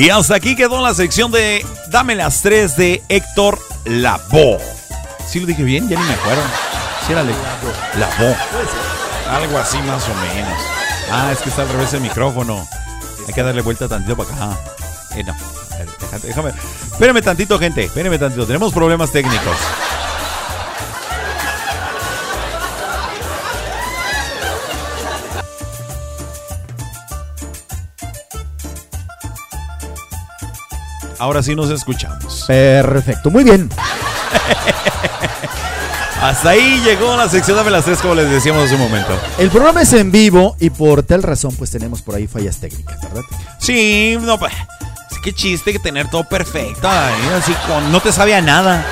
Y hasta aquí quedó la sección de Dame las tres de Héctor Lavoe. ¿Sí lo dije bien? Ya ni me acuerdo. Sí era Lavoe. Algo así más o menos. Ah, es que está al revés el micrófono. Hay que darle vuelta tantito para acá. Eh, no. Déjame. Espérame tantito, gente. Espérame tantito. Tenemos problemas técnicos. Ahora sí nos escuchamos. Perfecto, muy bien. Hasta ahí llegó la sección Dame las tres, como les decíamos hace un momento. El programa es en vivo y por tal razón pues tenemos por ahí fallas técnicas, ¿verdad? Sí, no, pues, qué chiste que tener todo perfecto. ay, así con, no te sabe a nada.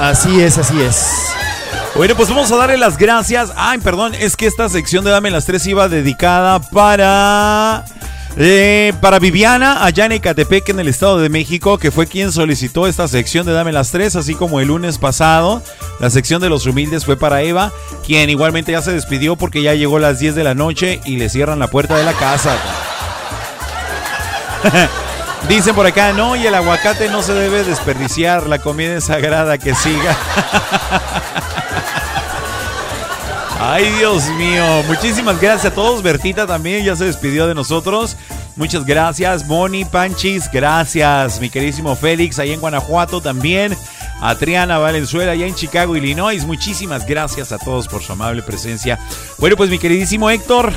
Así es, así es. Bueno, pues vamos a darle las gracias. Ay, perdón, es que esta sección de Dame las tres iba dedicada para. Eh, para Viviana, allá en Ecatepec, en el Estado de México, que fue quien solicitó esta sección de Dame las Tres, así como el lunes pasado. La sección de los humildes fue para Eva, quien igualmente ya se despidió porque ya llegó a las 10 de la noche y le cierran la puerta de la casa. Dicen por acá, no, y el aguacate no se debe desperdiciar, la comida es sagrada, que siga. Ay, Dios mío. Muchísimas gracias a todos. Bertita también ya se despidió de nosotros. Muchas gracias. Moni, Panchis, gracias. Mi queridísimo Félix, ahí en Guanajuato también. A Triana Valenzuela, allá en Chicago, Illinois. Muchísimas gracias a todos por su amable presencia. Bueno, pues mi queridísimo Héctor,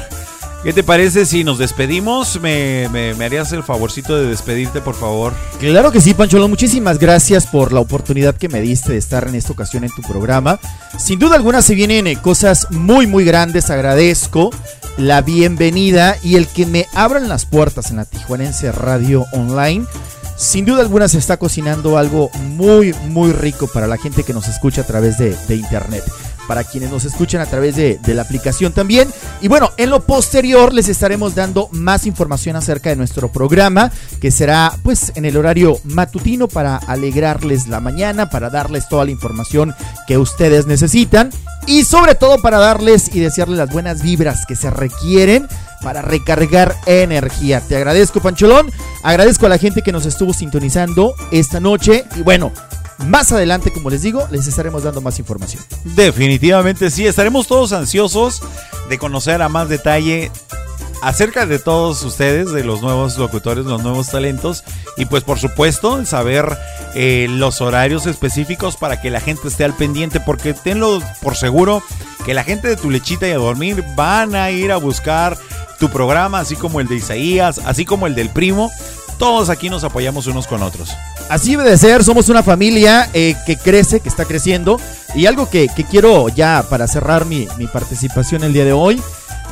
¿qué te parece si nos despedimos? ¿Me, me- harías el favorcito de despedirte, por favor? Claro que sí, Pancholón. Muchísimas gracias por la oportunidad que me diste de estar en esta ocasión en tu programa. Sin duda alguna se vienen eh, cosas muy, muy grandes. Agradezco la bienvenida y el que me abran las puertas en la Tijuanense Radio Online. Sin duda alguna se está cocinando algo muy, muy rico para la gente que nos escucha a través de internet. Para quienes nos escuchan a través de, de la aplicación también. Y bueno, en lo posterior les estaremos dando más información acerca de nuestro programa, que será pues en el horario matutino para alegrarles la mañana, para darles toda la información que ustedes necesitan. Y sobre todo para darles y desearles las buenas vibras que se requieren para recargar energía. Te agradezco, Pancholón. Agradezco a la gente que nos estuvo sintonizando esta noche. Y bueno, más adelante, como les digo, les estaremos dando más información. Definitivamente sí, estaremos todos ansiosos de conocer a más detalle acerca de todos ustedes, de los nuevos locutores, los nuevos talentos y pues por supuesto saber eh, los horarios específicos para que la gente esté al pendiente porque tenlo por seguro que la gente de tu lechita y a dormir van a ir a buscar tu programa, así como el de Isaías, así como el del primo. Todos aquí nos apoyamos unos con otros. Así debe de ser, somos una familia eh, que crece, que está creciendo. Y algo que, que quiero ya para cerrar mi, mi participación el día de hoy,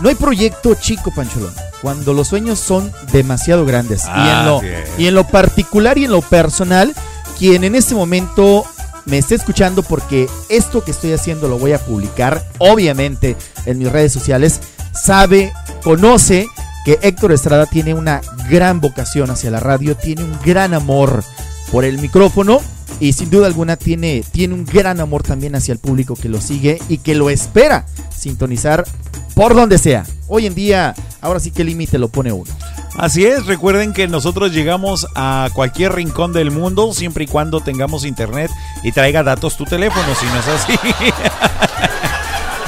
no hay proyecto chico, Pancholón, cuando los sueños son demasiado grandes. y, en lo, y en lo particular y en lo personal, quien en este momento me esté escuchando porque esto que estoy haciendo lo voy a publicar, obviamente, en mis redes sociales, sabe, conoce que Héctor Estrada tiene una gran vocación hacia la radio, tiene un gran amor por el micrófono y sin duda alguna tiene, tiene un gran amor también hacia el público que lo sigue y que lo espera sintonizar por donde sea. Hoy en día ahora sí que límite lo pone uno. Así es, recuerden que nosotros llegamos a cualquier rincón del mundo siempre y cuando tengamos internet y traiga datos tu teléfono, si no es así.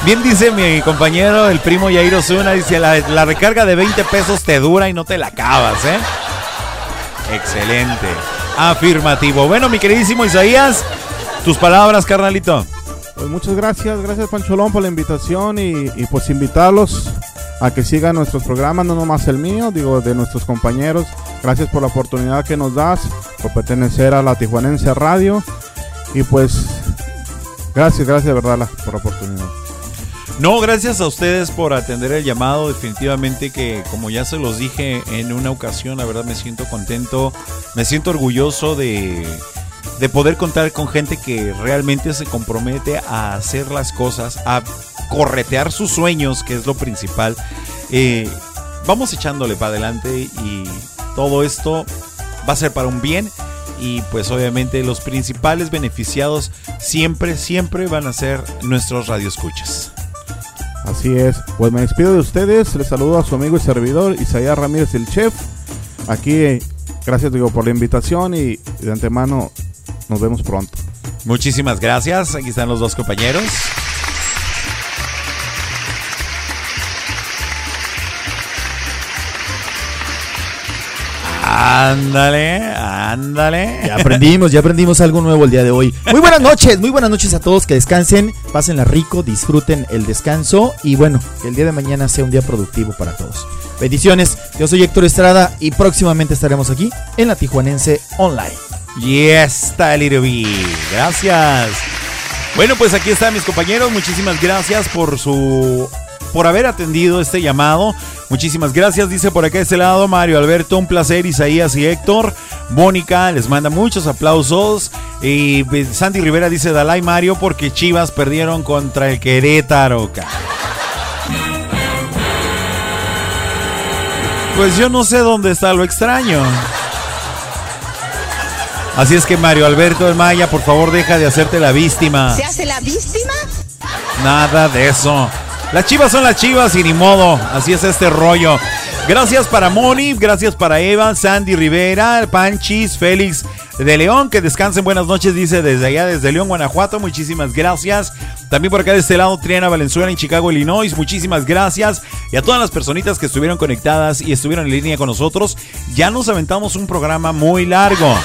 Bien dice mi compañero, el primo Yairo Zuna, dice, la, recarga de 20 pesos te dura y no te la acabas, ¿eh? Excelente. Afirmativo. Bueno, mi queridísimo Isaías, tus palabras, carnalito. Pues muchas gracias, gracias Pancholón por la invitación y, pues invitarlos a que sigan nuestros programas, no nomás el mío, digo de nuestros compañeros. Gracias por la oportunidad que nos das, por pertenecer a la Tijuanense Radio y pues gracias, gracias de verdad por la oportunidad. No, gracias a ustedes por atender el llamado. Definitivamente que, como ya se los dije en una ocasión, la verdad me siento contento, me siento orgulloso de, de poder contar con gente que realmente se compromete a hacer las cosas, a corretear sus sueños, que es lo principal. Eh, vamos echándole para adelante y todo esto va a ser para un bien. Y pues obviamente los principales beneficiados siempre, siempre van a ser nuestros radioescuchas. Así es, pues me despido de ustedes, les saludo a su amigo y servidor Isaías Ramírez, el chef. Aquí, gracias digo por la invitación y de antemano nos vemos pronto. Muchísimas gracias. Aquí están los dos compañeros. Ándale, ándale. Ya aprendimos, ya aprendimos algo nuevo el día de hoy. Muy buenas noches, muy buenas noches a todos, que descansen, pásenla rico, disfruten el descanso y bueno, que el día de mañana sea un día productivo para todos. Bendiciones, yo soy Héctor Estrada y próximamente estaremos aquí en la Tijuanense Online. Y está B. Gracias. Bueno, pues aquí están mis compañeros. Muchísimas gracias por su por haber atendido este llamado. Muchísimas gracias, dice por acá de este lado Mario Alberto, un placer, Isaías y Héctor. Mónica les manda muchos aplausos. Y pues, Sandy Rivera dice, Dalai Mario, porque Chivas perdieron contra el Querétaro. ca-". Pues yo no sé dónde está lo extraño. Así es que Mario Alberto de Maya, por favor deja de hacerte la víctima. ¿Se hace la víctima? Nada de eso. Las chivas son las chivas y ni modo. Así es este rollo. Gracias para Moni, gracias para Eva, Sandy Rivera, Panchis, Félix de León. Que descansen buenas noches, dice desde allá, desde León, Guanajuato. Muchísimas gracias. También por acá de este lado, Triana Valenzuela en Chicago, Illinois. Muchísimas gracias. Y a todas las personitas que estuvieron conectadas y estuvieron en línea con nosotros. Ya nos aventamos un programa muy largo.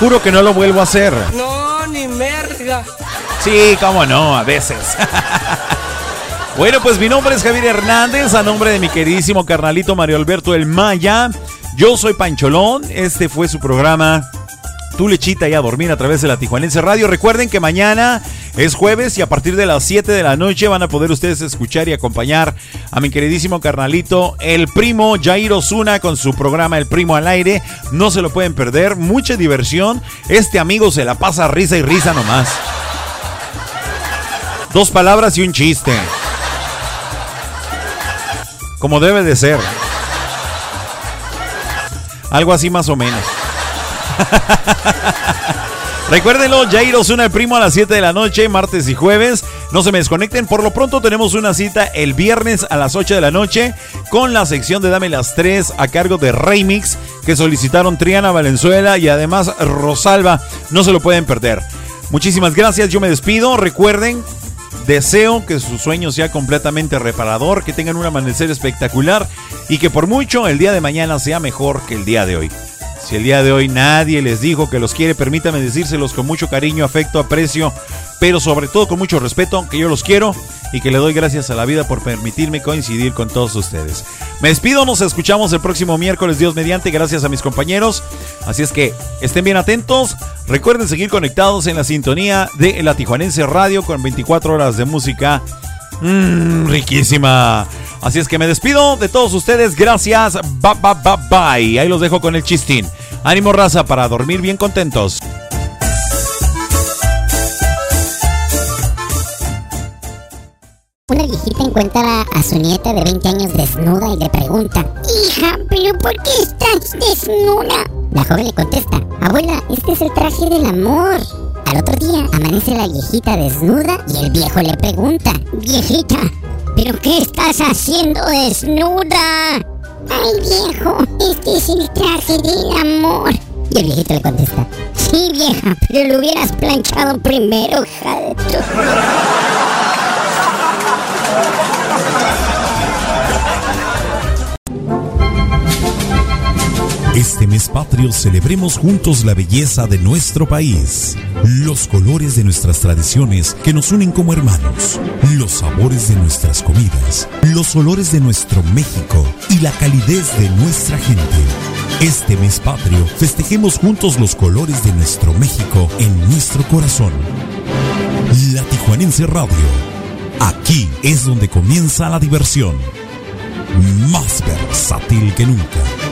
Juro que no lo vuelvo a hacer. No, ni merga. Sí, cómo no, a veces. bueno, pues mi nombre es Javier Hernández, a nombre de mi queridísimo carnalito Mario Alberto El Maya. Yo soy Pancholón, este fue su programa Tu Lechita y a dormir a través de la Tijuanense Radio. Recuerden que mañana es jueves y a partir de las 7 de la noche van a poder ustedes escuchar y acompañar a mi queridísimo carnalito, el primo Jair Osuna con su programa El Primo al Aire. No se lo pueden perder, mucha diversión. Este amigo se la pasa risa y risa nomás. Dos palabras y un chiste. Como debe de ser. Algo así más o menos. Recuérdenlo, Jair Osuna el primo a las 7 de la noche, martes y jueves. No se me desconecten. Por lo pronto tenemos una cita el viernes a las 8 de la noche con la sección de Dame las 3 a cargo de Remix que solicitaron Triana Valenzuela y además Rosalba. No se lo pueden perder. Muchísimas gracias, yo me despido. Recuerden, deseo que su sueño sea completamente reparador, que tengan un amanecer espectacular y que por mucho el día de mañana sea mejor que el día de hoy. Si el día de hoy nadie les dijo que los quiere, permítame decírselos con mucho cariño, afecto, aprecio, pero sobre todo con mucho respeto, que yo los quiero y que le doy gracias a la vida por permitirme coincidir con todos ustedes. Me despido, nos escuchamos el próximo miércoles, Dios mediante, gracias a mis compañeros. Así es que estén bien atentos, recuerden seguir conectados en la sintonía de la Tijuanense Radio con 24 horas de música Mmm, riquísima. Así es que me despido de todos ustedes. Gracias. Bye, bye, bye, bye. Ahí los dejo con el chistín. Ánimo raza para dormir bien contentos. Viejita encuentra a su nieta de 20 años desnuda y le pregunta, Hija, ¿pero por qué estás desnuda? La joven le contesta, Abuela, este es el traje del amor. Al otro día amanece la viejita desnuda y el viejo le pregunta, Viejita, ¿Pero qué estás haciendo desnuda? Ay, viejo, este es el traje del amor. Y el viejito le contesta, sí, vieja, pero lo hubieras planchado primero, hija. Este mes patrio celebremos juntos la belleza de nuestro país, los colores de nuestras tradiciones que nos unen como hermanos, los sabores de nuestras comidas, los olores de nuestro México y la calidez de nuestra gente. Este mes patrio festejemos juntos los colores de nuestro México en nuestro corazón. La Tijuanense Radio. Aquí es donde comienza la diversión. Más versátil que nunca.